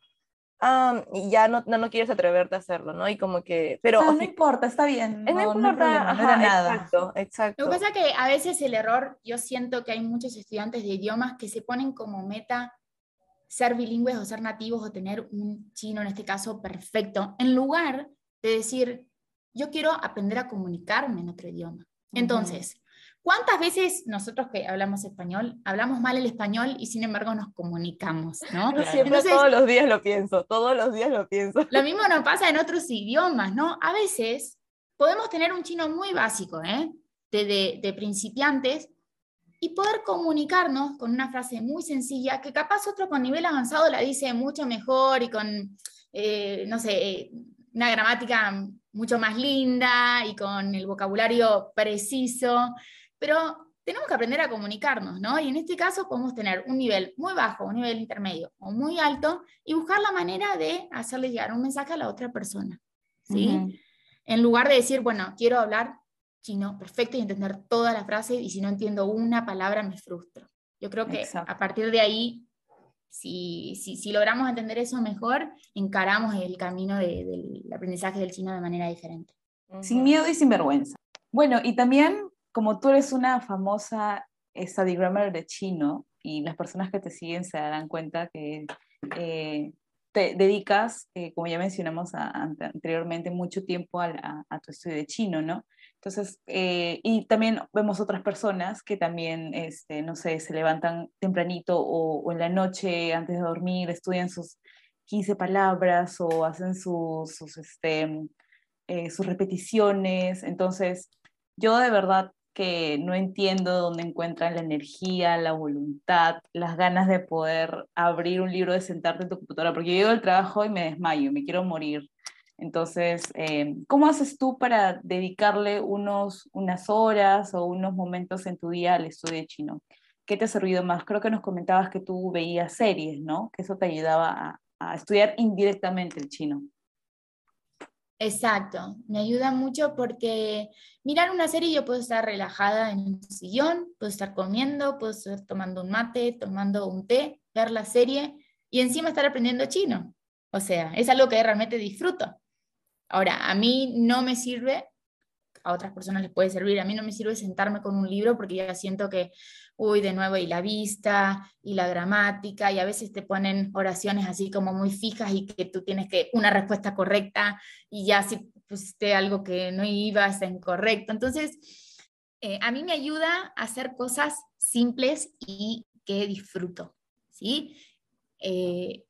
ah, y ya no, no, no, quieres atreverte a hacerlo, ¿no? Y como que, pero... No, no importa, está bien. No, no importa, no, era nada. Exacto, exacto. Lo que pasa es que a veces el error, yo siento que hay muchos estudiantes de idiomas que se ponen como meta ser bilingües o ser nativos o tener un chino, en este caso, perfecto, en lugar de decir, yo quiero aprender a comunicarme en otro idioma. Entonces, ¿cuántas veces nosotros que hablamos español, hablamos mal el español y sin embargo nos comunicamos? ¿no? (laughs) siempre todos los días lo pienso, todos los días lo pienso. Lo mismo nos pasa en otros idiomas, ¿no? A veces podemos tener un chino muy básico, ¿eh? de, de, principiantes, y poder comunicarnos con una frase muy sencilla que capaz otro con nivel avanzado la dice mucho mejor y con, eh, no sé, una gramática mucho más linda y con el vocabulario preciso, pero tenemos que aprender a comunicarnos, ¿no? Y en este caso podemos tener un nivel muy bajo, un nivel intermedio o muy alto y buscar la manera de hacerle llegar un mensaje a la otra persona, ¿sí? En lugar de decir, bueno, quiero hablar chino perfecto y entender toda la frase y si no entiendo una palabra me frustro. Yo creo que a partir de ahí si, si, si, logramos entender eso mejor, encaramos el camino de, del aprendizaje del chino de manera diferente. Sin miedo y sin vergüenza. Bueno, y también, como tú eres una famosa study grammar de chino, y las personas que te siguen se darán cuenta que eh, te dedicas, eh, como ya mencionamos anteriormente, mucho tiempo a, a, tu estudio de chino, ¿no? Entonces, eh, y también vemos otras personas que también, este, no sé, se levantan tempranito o, en la noche antes de dormir, estudian sus 15 palabras o hacen sus, sus, este, eh, sus repeticiones. Entonces, yo de verdad que no entiendo dónde encuentran la energía, la voluntad, las ganas de poder abrir un libro, de sentarte en tu computadora, porque yo llego al trabajo y me desmayo, me quiero morir. Entonces, eh, ¿cómo haces tú para dedicarle unos, unas horas o unos momentos en tu día al estudio de chino? ¿Qué te ha servido más? Creo que nos comentabas que tú veías series, ¿no? Que eso te ayudaba a, a estudiar indirectamente el chino. Exacto, me ayuda mucho porque mirar una serie yo puedo estar relajada en un sillón, puedo estar comiendo, puedo estar tomando un mate, tomando un té, ver la serie y encima estar aprendiendo chino. O sea, es algo que realmente disfruto. Ahora, a mí no me sirve, a otras personas les puede servir, a mí no me sirve sentarme con un libro porque ya siento que, uy, de nuevo, y la vista, y la gramática, y a veces te ponen oraciones así como muy fijas y que tú tienes que una respuesta correcta y ya si pusiste algo que no iba, está incorrecto. Entonces, eh, a mí me ayuda a hacer cosas simples y que disfruto, ¿sí? Eh,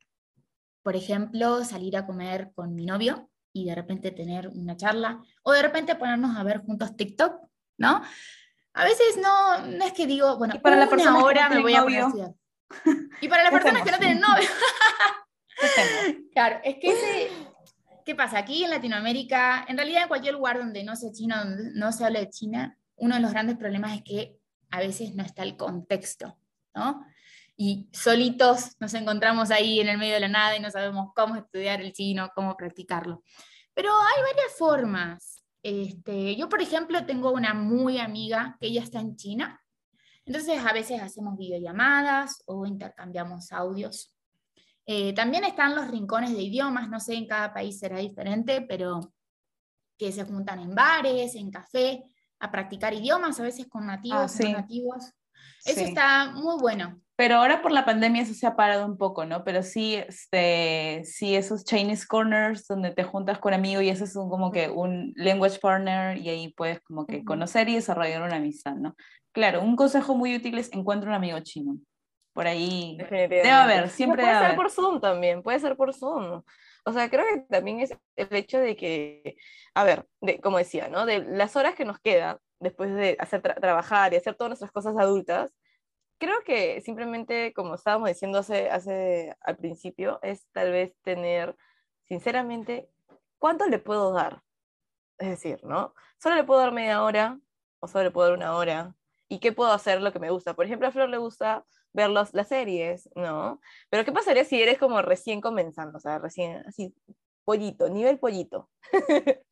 por ejemplo, salir a comer con mi novio, y de repente tener una charla o de repente ponernos a ver juntos TikTok, ¿no? A veces no, no es que digo, bueno, para la persona hora me voy a poner a Y para las (laughs) personas que no tienen novio. (laughs) claro, es que ese, ¿Qué pasa? Aquí en Latinoamérica, en realidad en cualquier lugar donde no se chino, donde no se hable de China, uno de los grandes problemas es que a veces no está el contexto, ¿no? Y solitos nos encontramos ahí en el medio de la nada y no sabemos cómo estudiar el chino, cómo practicarlo. Pero hay varias formas. Este, yo, por ejemplo, tengo una muy amiga que ella está en China. Entonces, a veces hacemos videollamadas o intercambiamos audios. Eh, también están los rincones de idiomas, no sé, en cada país será diferente, pero que se juntan en bares, en café, a practicar idiomas, a veces con nativos, Ah, no sí. nativos. Eso Sí. está muy bueno. Pero ahora por la pandemia eso se ha parado un poco, ¿no? Pero sí, este, sí esos Chinese corners donde te juntas con amigos y haces un, como que un language partner y ahí puedes como que conocer y desarrollar una amistad, ¿no? Claro, un consejo muy útil es encuentra un amigo chino. Por ahí debe haber, No, siempre puede debe ser haber. por Zoom también, puede ser por Zoom. O sea, creo que también es el hecho de que, a ver, de, como decía, ¿no? De las horas que nos quedan después de hacer tra- trabajar y hacer todas nuestras cosas adultas, creo que simplemente, como estábamos diciendo hace, hace al principio, es tal vez tener, sinceramente, ¿cuánto le puedo dar? Es decir, ¿no? Solo le puedo dar media hora o solo le puedo dar una hora. ¿Y qué puedo hacer lo que me gusta? Por ejemplo, a Flor le gusta ver los- las series, ¿no? Pero ¿qué pasaría si eres como recién comenzando? O sea, recién así, pollito, nivel pollito. (laughs)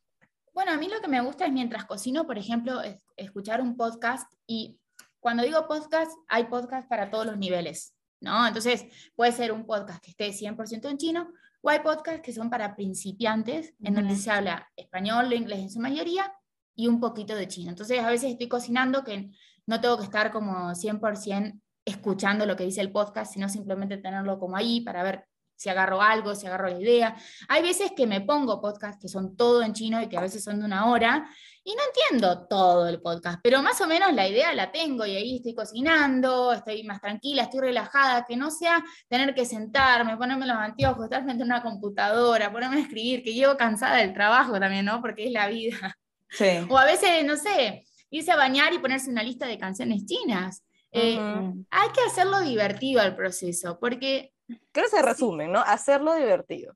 Bueno, a mí lo que me gusta es mientras cocino, por ejemplo, es- escuchar un podcast y cuando digo podcast, hay podcast para todos los niveles, ¿no? Entonces, puede ser un podcast que esté 100% en chino o hay podcasts que son para principiantes, en donde Ujú. se habla español o inglés en su mayoría y un poquito de chino. Entonces, a veces estoy cocinando que no tengo que estar como 100% escuchando lo que dice el podcast, sino simplemente tenerlo como ahí para ver si agarro algo, si agarro la idea. Hay veces que me pongo podcasts que son todo en chino y que a veces son de una hora y no entiendo todo el podcast, pero más o menos la idea la tengo y ahí estoy cocinando, estoy más tranquila, estoy relajada, que no sea tener que sentarme, ponerme los anteojos, estar frente a una computadora, ponerme a escribir, que llego cansada del trabajo también, ¿no? Porque es la vida. Sí. O a veces, no sé, irse a bañar y ponerse una lista de canciones chinas. Eh. Hay que hacerlo divertido al proceso, porque Creo que se resumen, ¿no? Hacerlo divertido.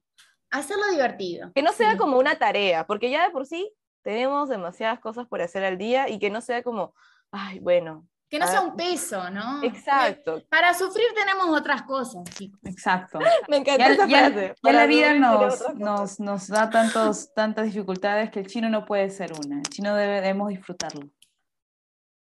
hacerlo divertido. Que no sea sí. como una tarea, porque ya de por sí tenemos demasiadas cosas por hacer al día y que no sea como, ay, bueno, Que no Ah, sea un peso, ¿no? exacto. Para sufrir tenemos otras cosas, chicos. Exacto. (laughs) Me encanta Ya, esa ya- frase. ya la vida nos, nos, nos da tantos, tantas dificultades que el chino no puede ser una. El chino debe- debemos disfrutarlo.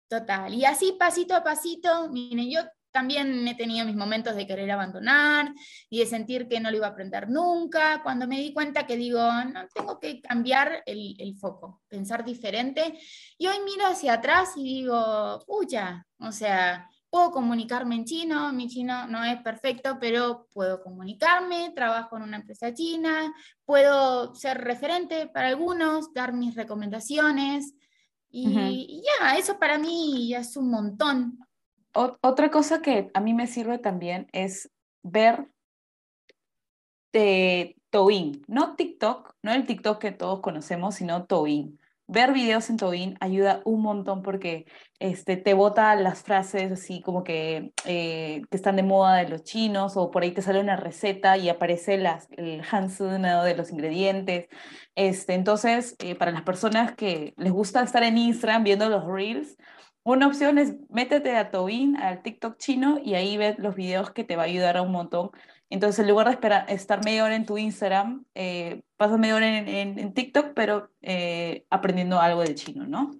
Total. Y así pasito a pasito, miren, yo también he tenido mis momentos de querer abandonar y de sentir que no lo iba a aprender nunca, cuando me di cuenta que digo, no, tengo que cambiar el, el foco, pensar diferente. Y hoy miro hacia atrás y digo, pucha, o sea, puedo comunicarme en chino, mi chino no es perfecto, pero puedo comunicarme, trabajo en una empresa china, puedo ser referente para algunos, dar mis recomendaciones. Y, y ya, eso para mí ya es un montón. Ot- otra cosa que a mí me sirve también es ver de Douyin, no TikTok, no el TikTok que todos conocemos, sino Douyin. Ver videos en Douyin ayuda un montón porque este, te bota las frases así como que, eh, que están de moda de los chinos o por ahí te sale una receta y aparece las, el hansu ¿no? de los ingredientes. Este, entonces, eh, para las personas que les gusta estar en Instagram viendo los reels, una opción es métete a Douyin, al TikTok chino, y ahí ves los videos que te va a ayudar a un montón. Entonces, en lugar de esperar, estar media hora en tu Instagram, eh, pasas media hora en, en- en TikTok, pero eh, aprendiendo algo del chino, ¿no?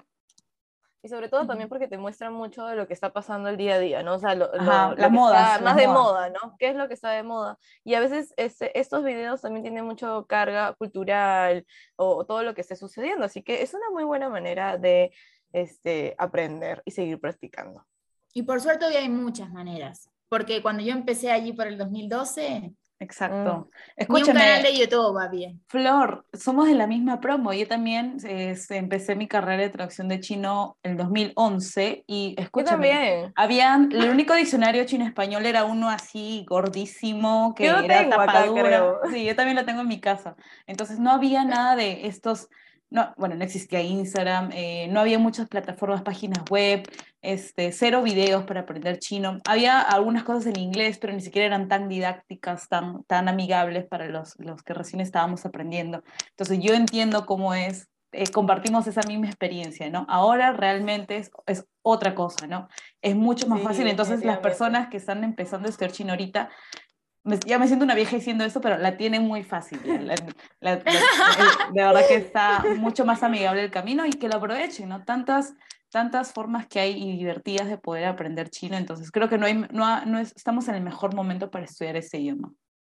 Y sobre todo también porque te muestran mucho de lo que está pasando el día a día, ¿no? O sea, lo, Ajá, lo las modas, está las más de modas. moda, ¿no? ¿Qué es lo que está de moda? Y a veces este, estos videos también tienen mucho carga cultural o, o todo lo que esté sucediendo, así que es una muy buena manera de este, aprender y seguir practicando. Y por suerte hoy hay muchas maneras, porque cuando yo empecé allí por el 2012, Exacto. ni un canal de YouTube va bien. Flor, somos de la misma promo. Yo también este, empecé mi carrera de traducción de chino en 2011 y Yo escúchame, también. Habían, el único diccionario chino-español era uno así gordísimo, que Yo era acá, tapadura. Sí, yo también lo tengo en mi casa. Entonces no había nada de estos, no, bueno, no existía Instagram, eh, no había muchas plataformas, páginas web. este, cero videos para aprender chino. Había algunas cosas en inglés, pero ni siquiera eran tan didácticas, tan, tan amigables para los, los que recién estábamos aprendiendo. Entonces yo entiendo cómo es, eh, compartimos esa misma experiencia, ¿no? Ahora realmente es, es otra cosa, ¿no? Es mucho más fácil. Entonces las personas que están empezando a estudiar chino ahorita ya me siento una vieja diciendo eso, pero la tiene muy fácil. (laughs) de verdad que está mucho más amigable el camino y que lo aprovechen, ¿no? Tantas, tantas formas que hay y divertidas de poder aprender chino, entonces creo que no, hay, no, no estamos en el mejor momento para estudiar ese idioma.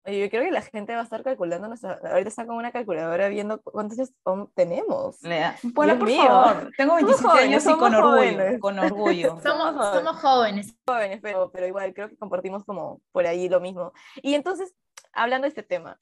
Yo creo que la gente va a estar calculando, ahorita está con una calculadora viendo cuántos años tenemos. Bueno, por favor, tengo 27 años y con orgullo, con (laughs) orgullo. somos, somos jóvenes. Jóvenes, pero, pero igual creo que compartimos como por ahí lo mismo. Y entonces, hablando de este tema,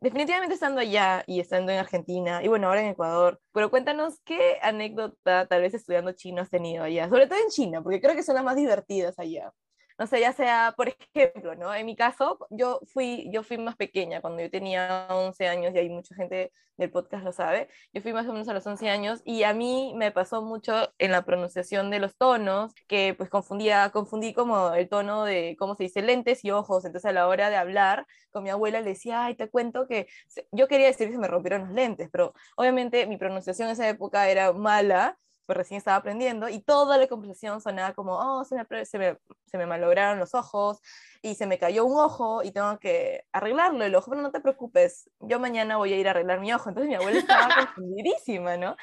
definitivamente estando allá y estando en Argentina, y bueno, ahora en Ecuador, pero cuéntanos qué anécdota tal vez estudiando chino has tenido allá, sobre todo en China, porque creo que son las más divertidas allá no sé, ya sea, por ejemplo, ¿no? En mi caso, yo fui, yo fui más pequeña, cuando yo tenía 11 años, y hay mucha gente del podcast lo sabe, yo fui más o menos a los 11 años, y a mí me pasó mucho en la pronunciación de los tonos, que pues confundía, confundí como el tono de, ¿cómo se dice?, lentes y ojos, entonces a la hora de hablar con mi abuela le decía, ay, te cuento que yo quería decir que se me rompieron los lentes, pero obviamente mi pronunciación en esa época era mala, pues recién estaba aprendiendo, y toda la conversación sonaba como, oh, se me, se me, se me malograron los ojos, y se me cayó un ojo, y tengo que arreglarlo el ojo, pero no te preocupes, yo mañana voy a ir a arreglar mi ojo. Entonces mi abuela estaba (laughs) confundidísima, ¿no?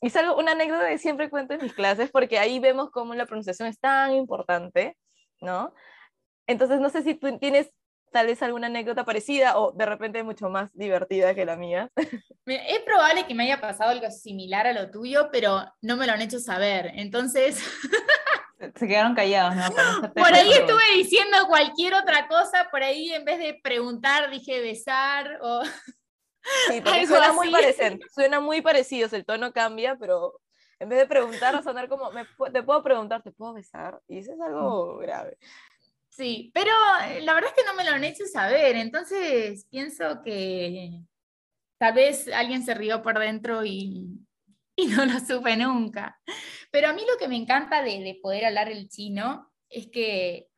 Y es algo, una anécdota que siempre cuento en mis clases, porque ahí vemos cómo la pronunciación es tan importante, ¿no? Entonces, no sé si tú tienes tal vez alguna anécdota parecida o de repente mucho más divertida que la mía. (laughs) Es probable que me haya pasado algo similar a lo tuyo, pero no me lo han hecho saber. Entonces... Se quedaron callados, ¿no? (laughs) Por ahí estuve diciendo cualquier otra cosa, por ahí en vez de preguntar dije besar o... Sí, (laughs) porque suena muy parecido, suena muy parecido, el tono cambia, pero en vez de preguntar, a sonar como, te puedo preguntar, ¿te puedo besar? Y eso es algo grave. Sí, pero eh, la verdad es que no me lo han hecho saber, entonces pienso que tal vez alguien se rió por dentro y, (laughs) no lo supe nunca. Pero a mí lo que me encanta de, poder hablar el chino es que,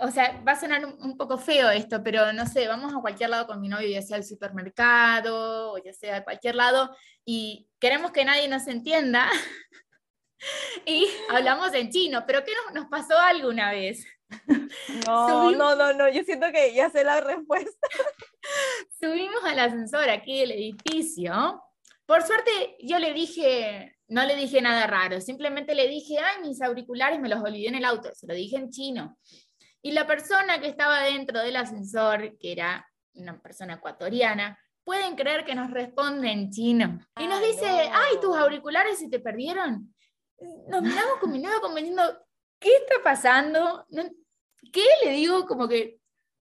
o sea, va a sonar un, poco feo esto, pero no sé, vamos a cualquier lado con mi novio, ya sea al supermercado o ya sea a cualquier lado, y queremos que nadie nos entienda. (laughs) y hablamos en chino, pero ¿qué nos, nos pasó alguna vez? (laughs) No, no, no, no, yo siento que ya sé la respuesta. (laughs) Subimos al ascensor aquí del edificio. Por suerte, yo le dije, no le dije nada raro, simplemente le dije, ay, mis auriculares me los olvidé en el auto, se lo dije en chino. Y la persona que estaba dentro del ascensor, que era una persona ecuatoriana, pueden creer que nos responde en chino. Y nos dice, ay, tus auriculares se te perdieron. Nos miramos con mi novio como diciendo, ¿qué está pasando? ¿Qué le digo? Como que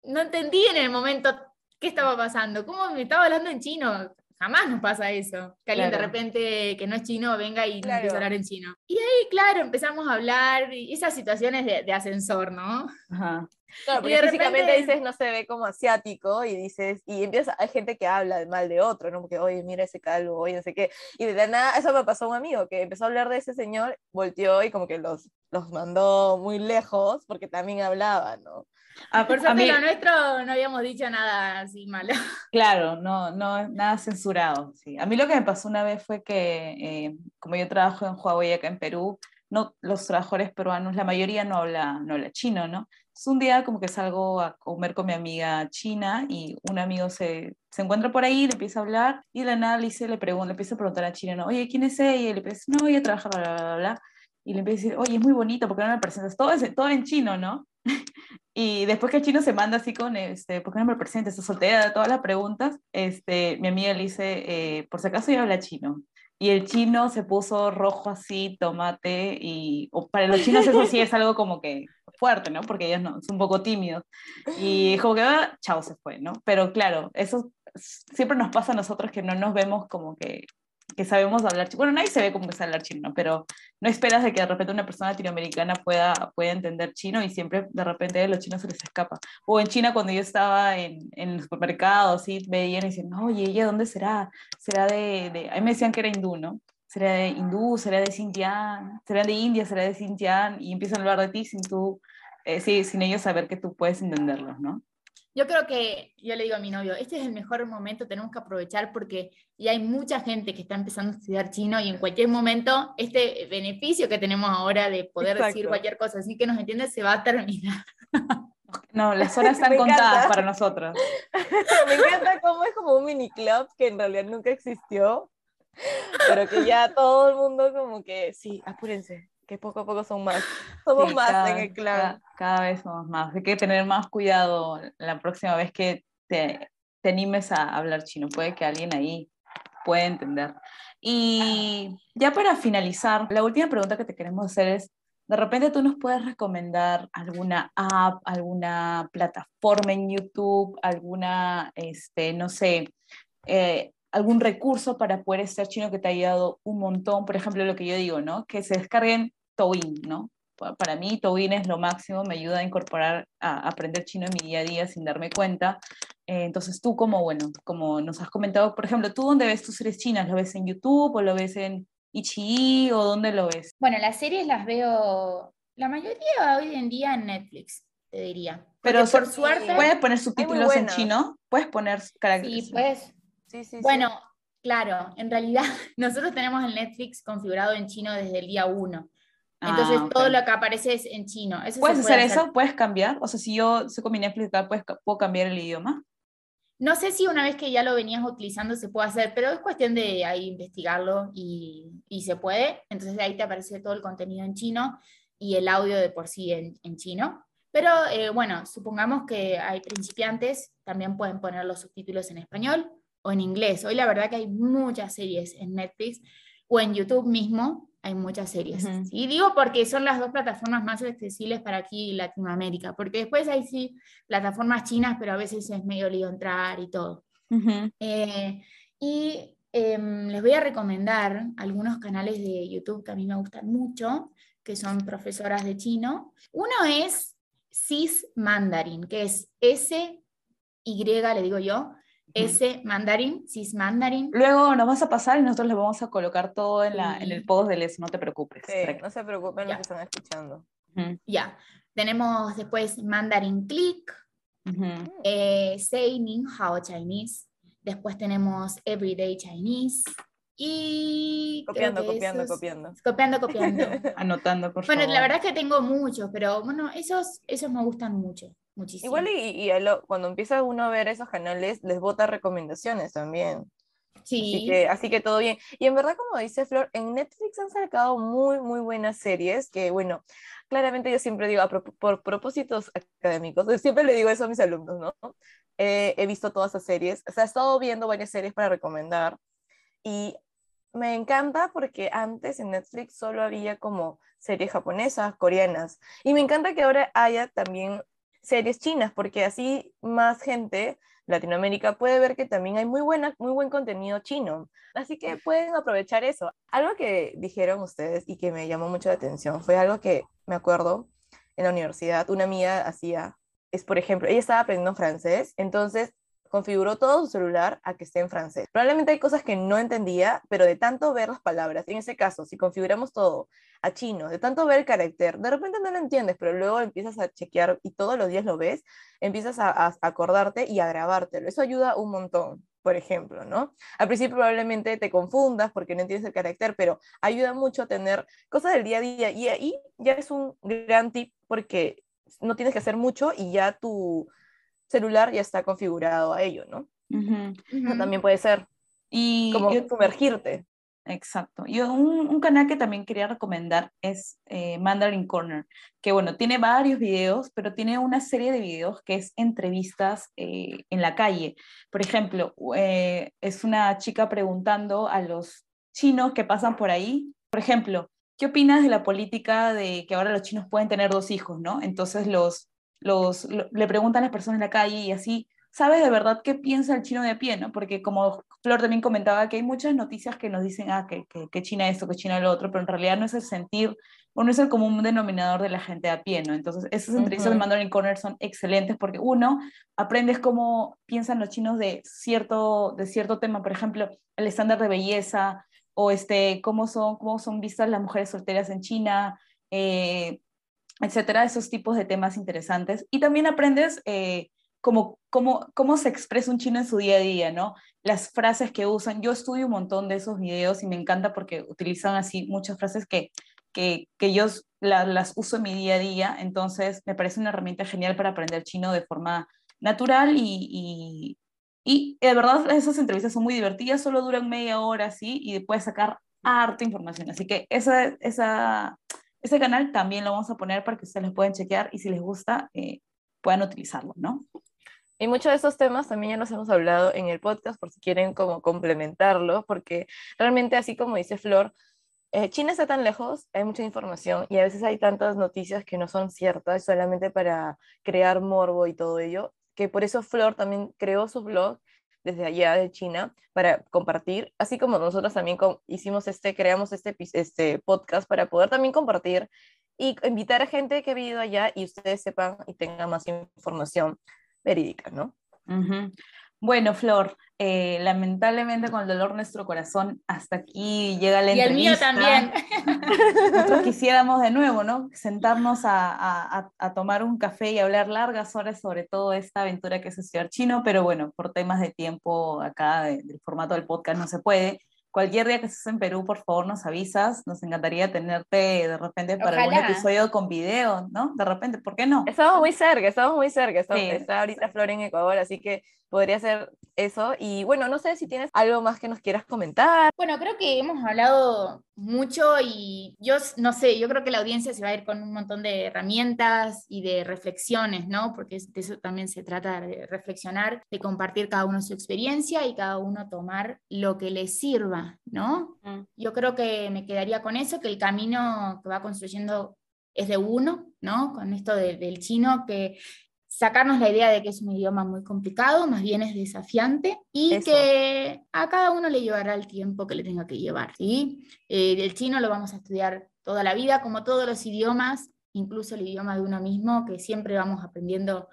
no entendí en el momento qué estaba pasando. ¿Cómo me estaba hablando en chino? Jamás nos pasa eso. Que alguien de repente que no es chino venga y empieza a hablar en chino. Y ahí, claro, empezamos a hablar, y esas situaciones de, ascensor, ¿no? Ajá. Claro, porque físicamente dices no se ve como asiático y dices, y empieza, hay gente que habla mal de otro, ¿no? Porque, oye, mira ese calvo, oye, no sé qué. Y de nada, eso me pasó a un amigo que empezó a hablar de ese señor, volteó y como que los, los mandó muy lejos porque también hablaba, ¿no? Ah, por suerte lo nuestro no habíamos dicho nada así malo. (laughs) Claro, no, no, nada censurado. Sí. A mí lo que me pasó una vez fue que, eh, como yo trabajo en Huawei acá en Perú, no, los trabajadores peruanos, la mayoría no habla, no habla chino, ¿no? Es un día como que salgo a comer con mi amiga china y un amigo se, se encuentra por ahí, le empieza a hablar y de la nada le, dice, le, pregunta, le empieza a preguntar a China, ¿no? oye, ¿quién es ella? Y le dice, no, ella trabaja, bla, bla, bla, Y le empieza a decir, oye, es muy bonito, ¿por qué no me presentas? Todo, es, todo en chino, ¿no? (laughs) y después que el chino se manda así con, este, ¿por qué no me presentas? Se soltea todas las preguntas, este, mi amiga le dice, eh, por si acaso ella habla chino. Y el chino se puso rojo así, tomate, y para los chinos eso sí es (laughs) algo como que fuerte, ¿no? Porque ellos no, son un poco tímidos. Y como que, ah, chao, se fue, ¿no? Pero claro, eso siempre nos pasa a nosotros que no nos vemos como que, que sabemos hablar chino. Bueno, nadie se ve como que sabe hablar chino, pero no esperas de que de repente una persona latinoamericana pueda, pueda entender chino y siempre de repente a los chinos se les escapa. O en China cuando yo estaba en, en el supermercado, sí, veían y decían, oye, ¿ella dónde será? ¿Será de, de...? A mí me decían que era hindú, ¿no? será hindú, será de Xinjiang, será de India, será de Xinjiang, y empiezan a hablar de ti sin tú, eh, sí, sin ellos saber que tú puedes entenderlos, ¿no? Yo creo que, yo le digo a mi novio, este es el mejor momento, tenemos que aprovechar porque ya hay mucha gente que está empezando a estudiar chino y en cualquier momento este beneficio que tenemos ahora de poder decir cualquier cosa así que nos entiende se va a terminar. No, las horas (laughs) están contadas para nosotros. (laughs) Me encanta cómo es como un mini club que en realidad nunca existió, pero que ya todo el mundo como que, sí, apúrense, que poco a poco son más. (laughs) Somos más en el clan. Cada, vez somos más. Hay que tener más cuidado la próxima vez que te, te animes a hablar chino. Puede que alguien ahí pueda entender. Y ya para finalizar, la última pregunta que te queremos hacer es, de repente tú nos puedes recomendar alguna app, alguna plataforma en YouTube, alguna, este, no sé, eh, algún recurso para poder estar chino que te haya dado un montón. Por ejemplo, lo que yo digo, ¿no? Que se descarguen Towin, ¿no? Para mí, Towin es lo máximo, me ayuda a incorporar, a aprender chino en mi día a día sin darme cuenta. Eh, entonces, tú, como, bueno, como nos has comentado, por ejemplo, ¿tú dónde ves tus series chinas? ¿Lo ves en YouTube o lo ves en Ichi o dónde lo ves? Bueno, las series las veo, la mayoría hoy en día en Netflix, te diría. Pero por suerte. ¿Puedes poner subtítulos en chino? ¿Puedes poner caracteres? Sí, bueno, claro, en realidad (laughs) nosotros tenemos el Netflix configurado en chino desde el día 1. Ah, Entonces todo lo que aparece es en chino. ¿Puedes hacer, eso? ¿Puedes cambiar? O sea, si yo sé con mi Netflix, ¿puedo cambiar el idioma? No sé si una vez que ya lo venías utilizando se puede hacer, pero es cuestión de ahí investigarlo y, y se puede. Entonces ahí te aparece todo el contenido en chino y el audio de por sí en, en chino. Pero eh, bueno, supongamos que hay principiantes, también pueden poner los subtítulos en español o en inglés. Hoy la verdad que hay muchas series en Netflix o en YouTube mismo, hay muchas series. Y digo porque son las dos plataformas más accesibles para aquí Latinoamérica, porque después hay sí plataformas chinas, pero a veces es medio lío entrar y todo. Eh, y em, les voy a recomendar algunos canales de YouTube que a mí me gustan mucho, que son profesoras de chino. Uno es Cis Mandarin, que es S, Y, le digo yo, ese mandarín, cis mandarín. Luego nos vas a pasar y nosotros le vamos a colocar todo en, la, en el post del eso, no te preocupes. no se preocupen los que están escuchando. Ya. Tenemos después Mandarin Click, eh, Say Ning Hao Chinese. Después tenemos Everyday Chinese. Y. Copiando, copiando, copiando. Copiando, copiando. Anotando, por favor. Bueno, la verdad es que tengo muchos, pero bueno, esos, esos me gustan mucho. Igual y, cuando empieza uno a ver esos canales, les bota recomendaciones también. Sí. Así que, así que todo bien. Y en verdad, como dice Flor, en Netflix han sacado muy, muy buenas series que, bueno, claramente yo siempre digo, por propósitos académicos, (laughs) siempre le digo eso a mis alumnos, ¿no? he visto todas esas series, o sea, he estado viendo varias series para recomendar y me encanta porque antes en Netflix solo había como series japonesas, coreanas, y me encanta que ahora haya también series chinas, porque así más gente Latinoamérica puede ver que también hay muy, buena, muy buen contenido chino. Así que pueden aprovechar eso. Algo que dijeron ustedes y que me llamó mucho la atención fue algo que me acuerdo en la universidad, una amiga hacía, es por ejemplo, ella estaba aprendiendo francés, entonces configuró todo su celular a que esté en francés. Probablemente hay cosas que no entendía, pero de tanto ver las palabras, en ese caso, si configuramos todo a chino, de tanto ver el carácter, de repente no lo entiendes, pero luego empiezas a chequear y todos los días lo ves, empiezas a, acordarte y a grabártelo. Eso ayuda un montón por ejemplo, ¿no? Al principio probablemente te confundas porque no entiendes el carácter, pero ayuda mucho a tener cosas del día a día y ahí ya es un gran tip porque no tienes que hacer mucho y ya tu, celular ya está configurado a ello, ¿no? también puede ser. Y como sumergirte. Exacto. Y un, canal que también quería recomendar es eh, Mandarin Corner, que bueno, tiene varios videos, pero tiene una serie de videos que es entrevistas eh, en la calle. Por ejemplo, eh, es una chica preguntando a los chinos que pasan por ahí, por ejemplo, ¿qué opinas de la política de que ahora los chinos pueden tener dos hijos, ¿no? Entonces los, los, le preguntan a las personas en la calle y así, ¿sabes de verdad qué piensa el chino de a pie? ¿no? Porque como Flor también comentaba, que hay muchas noticias que nos dicen, ah, que, que, China esto, que China lo otro, pero en realidad no es el sentir o no es el común denominador de la gente de a pie, ¿no? Entonces, esas entrevistas de Mandarin Corner son excelentes porque, uno, aprendes cómo piensan los chinos de cierto, de cierto tema, por ejemplo, el estándar de belleza, o este, cómo, son, cómo son vistas las mujeres solteras en China, eh, etcétera, esos tipos de temas interesantes. Y también aprendes eh, cómo, cómo, cómo se expresa un chino en su día a día, ¿no? Las frases que usan. Yo estudio un montón de esos videos y me encanta porque utilizan así muchas frases que, que, que yo las uso en mi día a día, entonces me parece una herramienta genial para aprender chino de forma natural y, y, de verdad esas entrevistas son muy divertidas, solo duran media hora así y puedes sacar harta información. Así que esa, esa, ese canal también lo vamos a poner para que ustedes lo puedan chequear y si les gusta eh, puedan utilizarlo, ¿no? Y muchos de esos temas también ya los hemos hablado en el podcast por si quieren como complementarlo, porque realmente así como dice Flor, eh, China está tan lejos, hay mucha información y a veces hay tantas noticias que no son ciertas solamente para crear morbo y todo ello, que por eso Flor también creó su blog desde allá de China para compartir, así como nosotros también hicimos este, creamos este, este podcast para poder también compartir y invitar a gente que ha vivido allá y ustedes sepan y tengan más información verídica, ¿no? Bueno, Flor, eh, lamentablemente con el dolor de nuestro corazón, hasta aquí llega la entrevista. Y el mío también. (laughs) Nosotros (laughs) quisiéramos de nuevo, ¿no? Sentarnos a, tomar un café y hablar largas horas sobre toda esta aventura que es estudiar chino, pero bueno, por temas de tiempo acá, del formato del podcast, no se puede cualquier día que estés en Perú, por favor nos avisas. Nos encantaría tenerte de repente para algún episodio con video, ¿no? De repente, ¿por qué no? Estamos muy cerca, estamos muy cerca. está ahorita Flor en Ecuador, así que podría ser eso. Y bueno, no sé si tienes algo más que nos quieras comentar. Bueno, creo que hemos hablado mucho y yo no sé, yo creo que la audiencia se va a ir con un montón de herramientas y de reflexiones, ¿no? Porque de eso también se trata de reflexionar, de compartir cada uno su experiencia y cada uno tomar lo que le sirva, ¿no? Mm. Yo creo que me quedaría con eso, que el camino que va construyendo es de uno, ¿no? Con esto del chino, que sacarnos la idea de que es un idioma muy complicado, más bien es desafiante y que a cada uno le llevará el tiempo que le tenga que llevar. ¿sí? Eh, el chino lo vamos a estudiar toda la vida, como todos los idiomas, incluso el idioma de uno mismo, que siempre vamos aprendiendo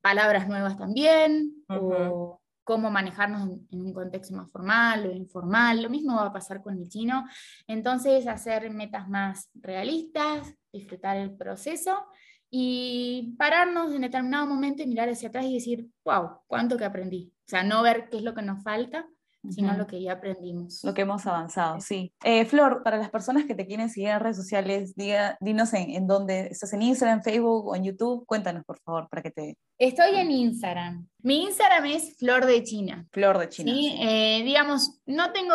palabras nuevas también, o cómo manejarnos en, un contexto más formal o informal. Lo mismo va a pasar con el chino. Entonces, hacer metas más realistas, disfrutar el proceso y pararnos en determinado momento y mirar hacia atrás y decir, wow, cuánto que aprendí. O sea, no ver qué es lo que nos falta, sino lo que ya aprendimos. Lo que hemos avanzado, sí. Eh, Flor, para las personas que te quieren seguir en redes sociales, diga, dinos en, en, dónde, ¿estás en Instagram, Facebook o en YouTube? Cuéntanos, por favor, para que te... Estoy en Instagram. Mi Instagram es Flor de China. Flor de China. Sí, eh, digamos, no tengo,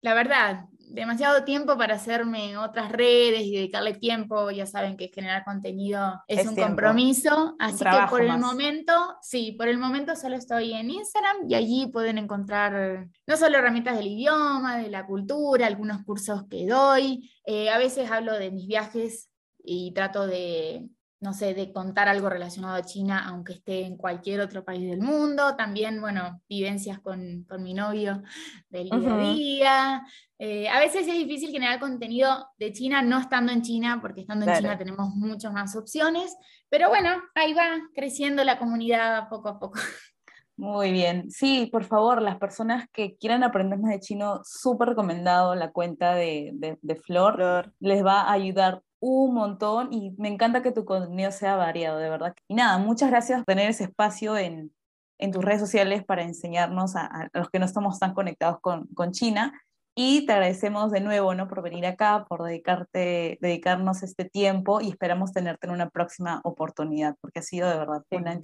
la verdad, demasiado tiempo para hacerme otras redes y dedicarle tiempo. Ya saben que generar contenido es, un compromiso. Así que por el momento, sí, por el momento solo estoy en Instagram y allí pueden encontrar no solo herramientas del idioma, de la cultura, algunos cursos que doy. Eh, a veces hablo de mis viajes y trato de no sé, de contar algo relacionado a China, aunque esté en cualquier otro país del mundo. También, bueno, vivencias con, con mi novio del día a día. Eh, a veces es difícil generar contenido de China no estando en China, porque estando en China tenemos muchas más opciones. Pero bueno, ahí va creciendo la comunidad poco a poco. (laughs) Muy bien. Sí, por favor, las personas que quieran aprender más de chino, súper recomendado la cuenta de, de, de Flor. Flor. Les va a ayudar un montón y me encanta que tu contenido sea variado, de verdad. Y nada, muchas gracias por tener ese espacio en, en tus redes sociales para enseñarnos a, los que no estamos tan conectados con, con, China. Y te agradecemos de nuevo ¿no? por venir acá, por dedicarte, dedicarnos este tiempo y esperamos tenerte en una próxima oportunidad, porque ha sido de verdad una,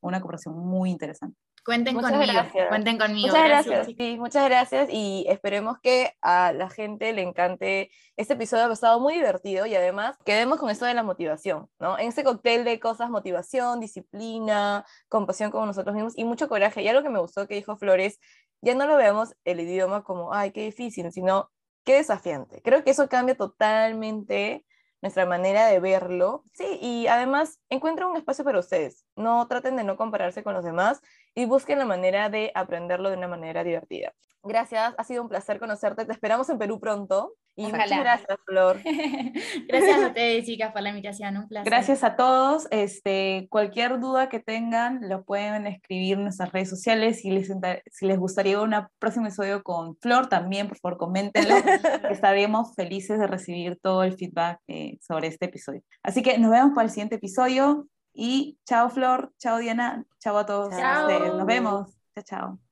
una conversación muy interesante. Cuenten conmigo, cuenten conmigo. Muchas gracias. Sí, muchas gracias y esperemos que a la gente le encante este episodio, ha estado muy divertido y además quedemos con eso de la motivación, ¿no? En ese cóctel de cosas, motivación, disciplina, compasión con nosotros mismos y mucho coraje. Y algo que me gustó que dijo Flores, ya no lo veamos el idioma como, ay, qué difícil, sino qué desafiante. Creo que eso cambia totalmente nuestra manera de verlo. Sí, y además encuentren un espacio para ustedes. No traten de no compararse con los demás y busquen la manera de aprenderlo de una manera divertida. Gracias, ha sido un placer conocerte. Te esperamos en Perú pronto Y Ojalá. muchas gracias, Flor. (laughs) Gracias a ustedes, chicas, por la invitación. Un placer. Gracias a todos. Este, cualquier duda que tengan, lo pueden escribir en nuestras redes sociales. Si les, si les gustaría un próximo episodio con Flor, también, por favor, coméntenlo. (laughs) Estaremos felices de recibir todo el feedback eh, sobre este episodio. Así que nos vemos para el siguiente episodio. Y chao, Flor. Chao, Diana. Chao a todos Chao. Nos vemos. Chao, chao.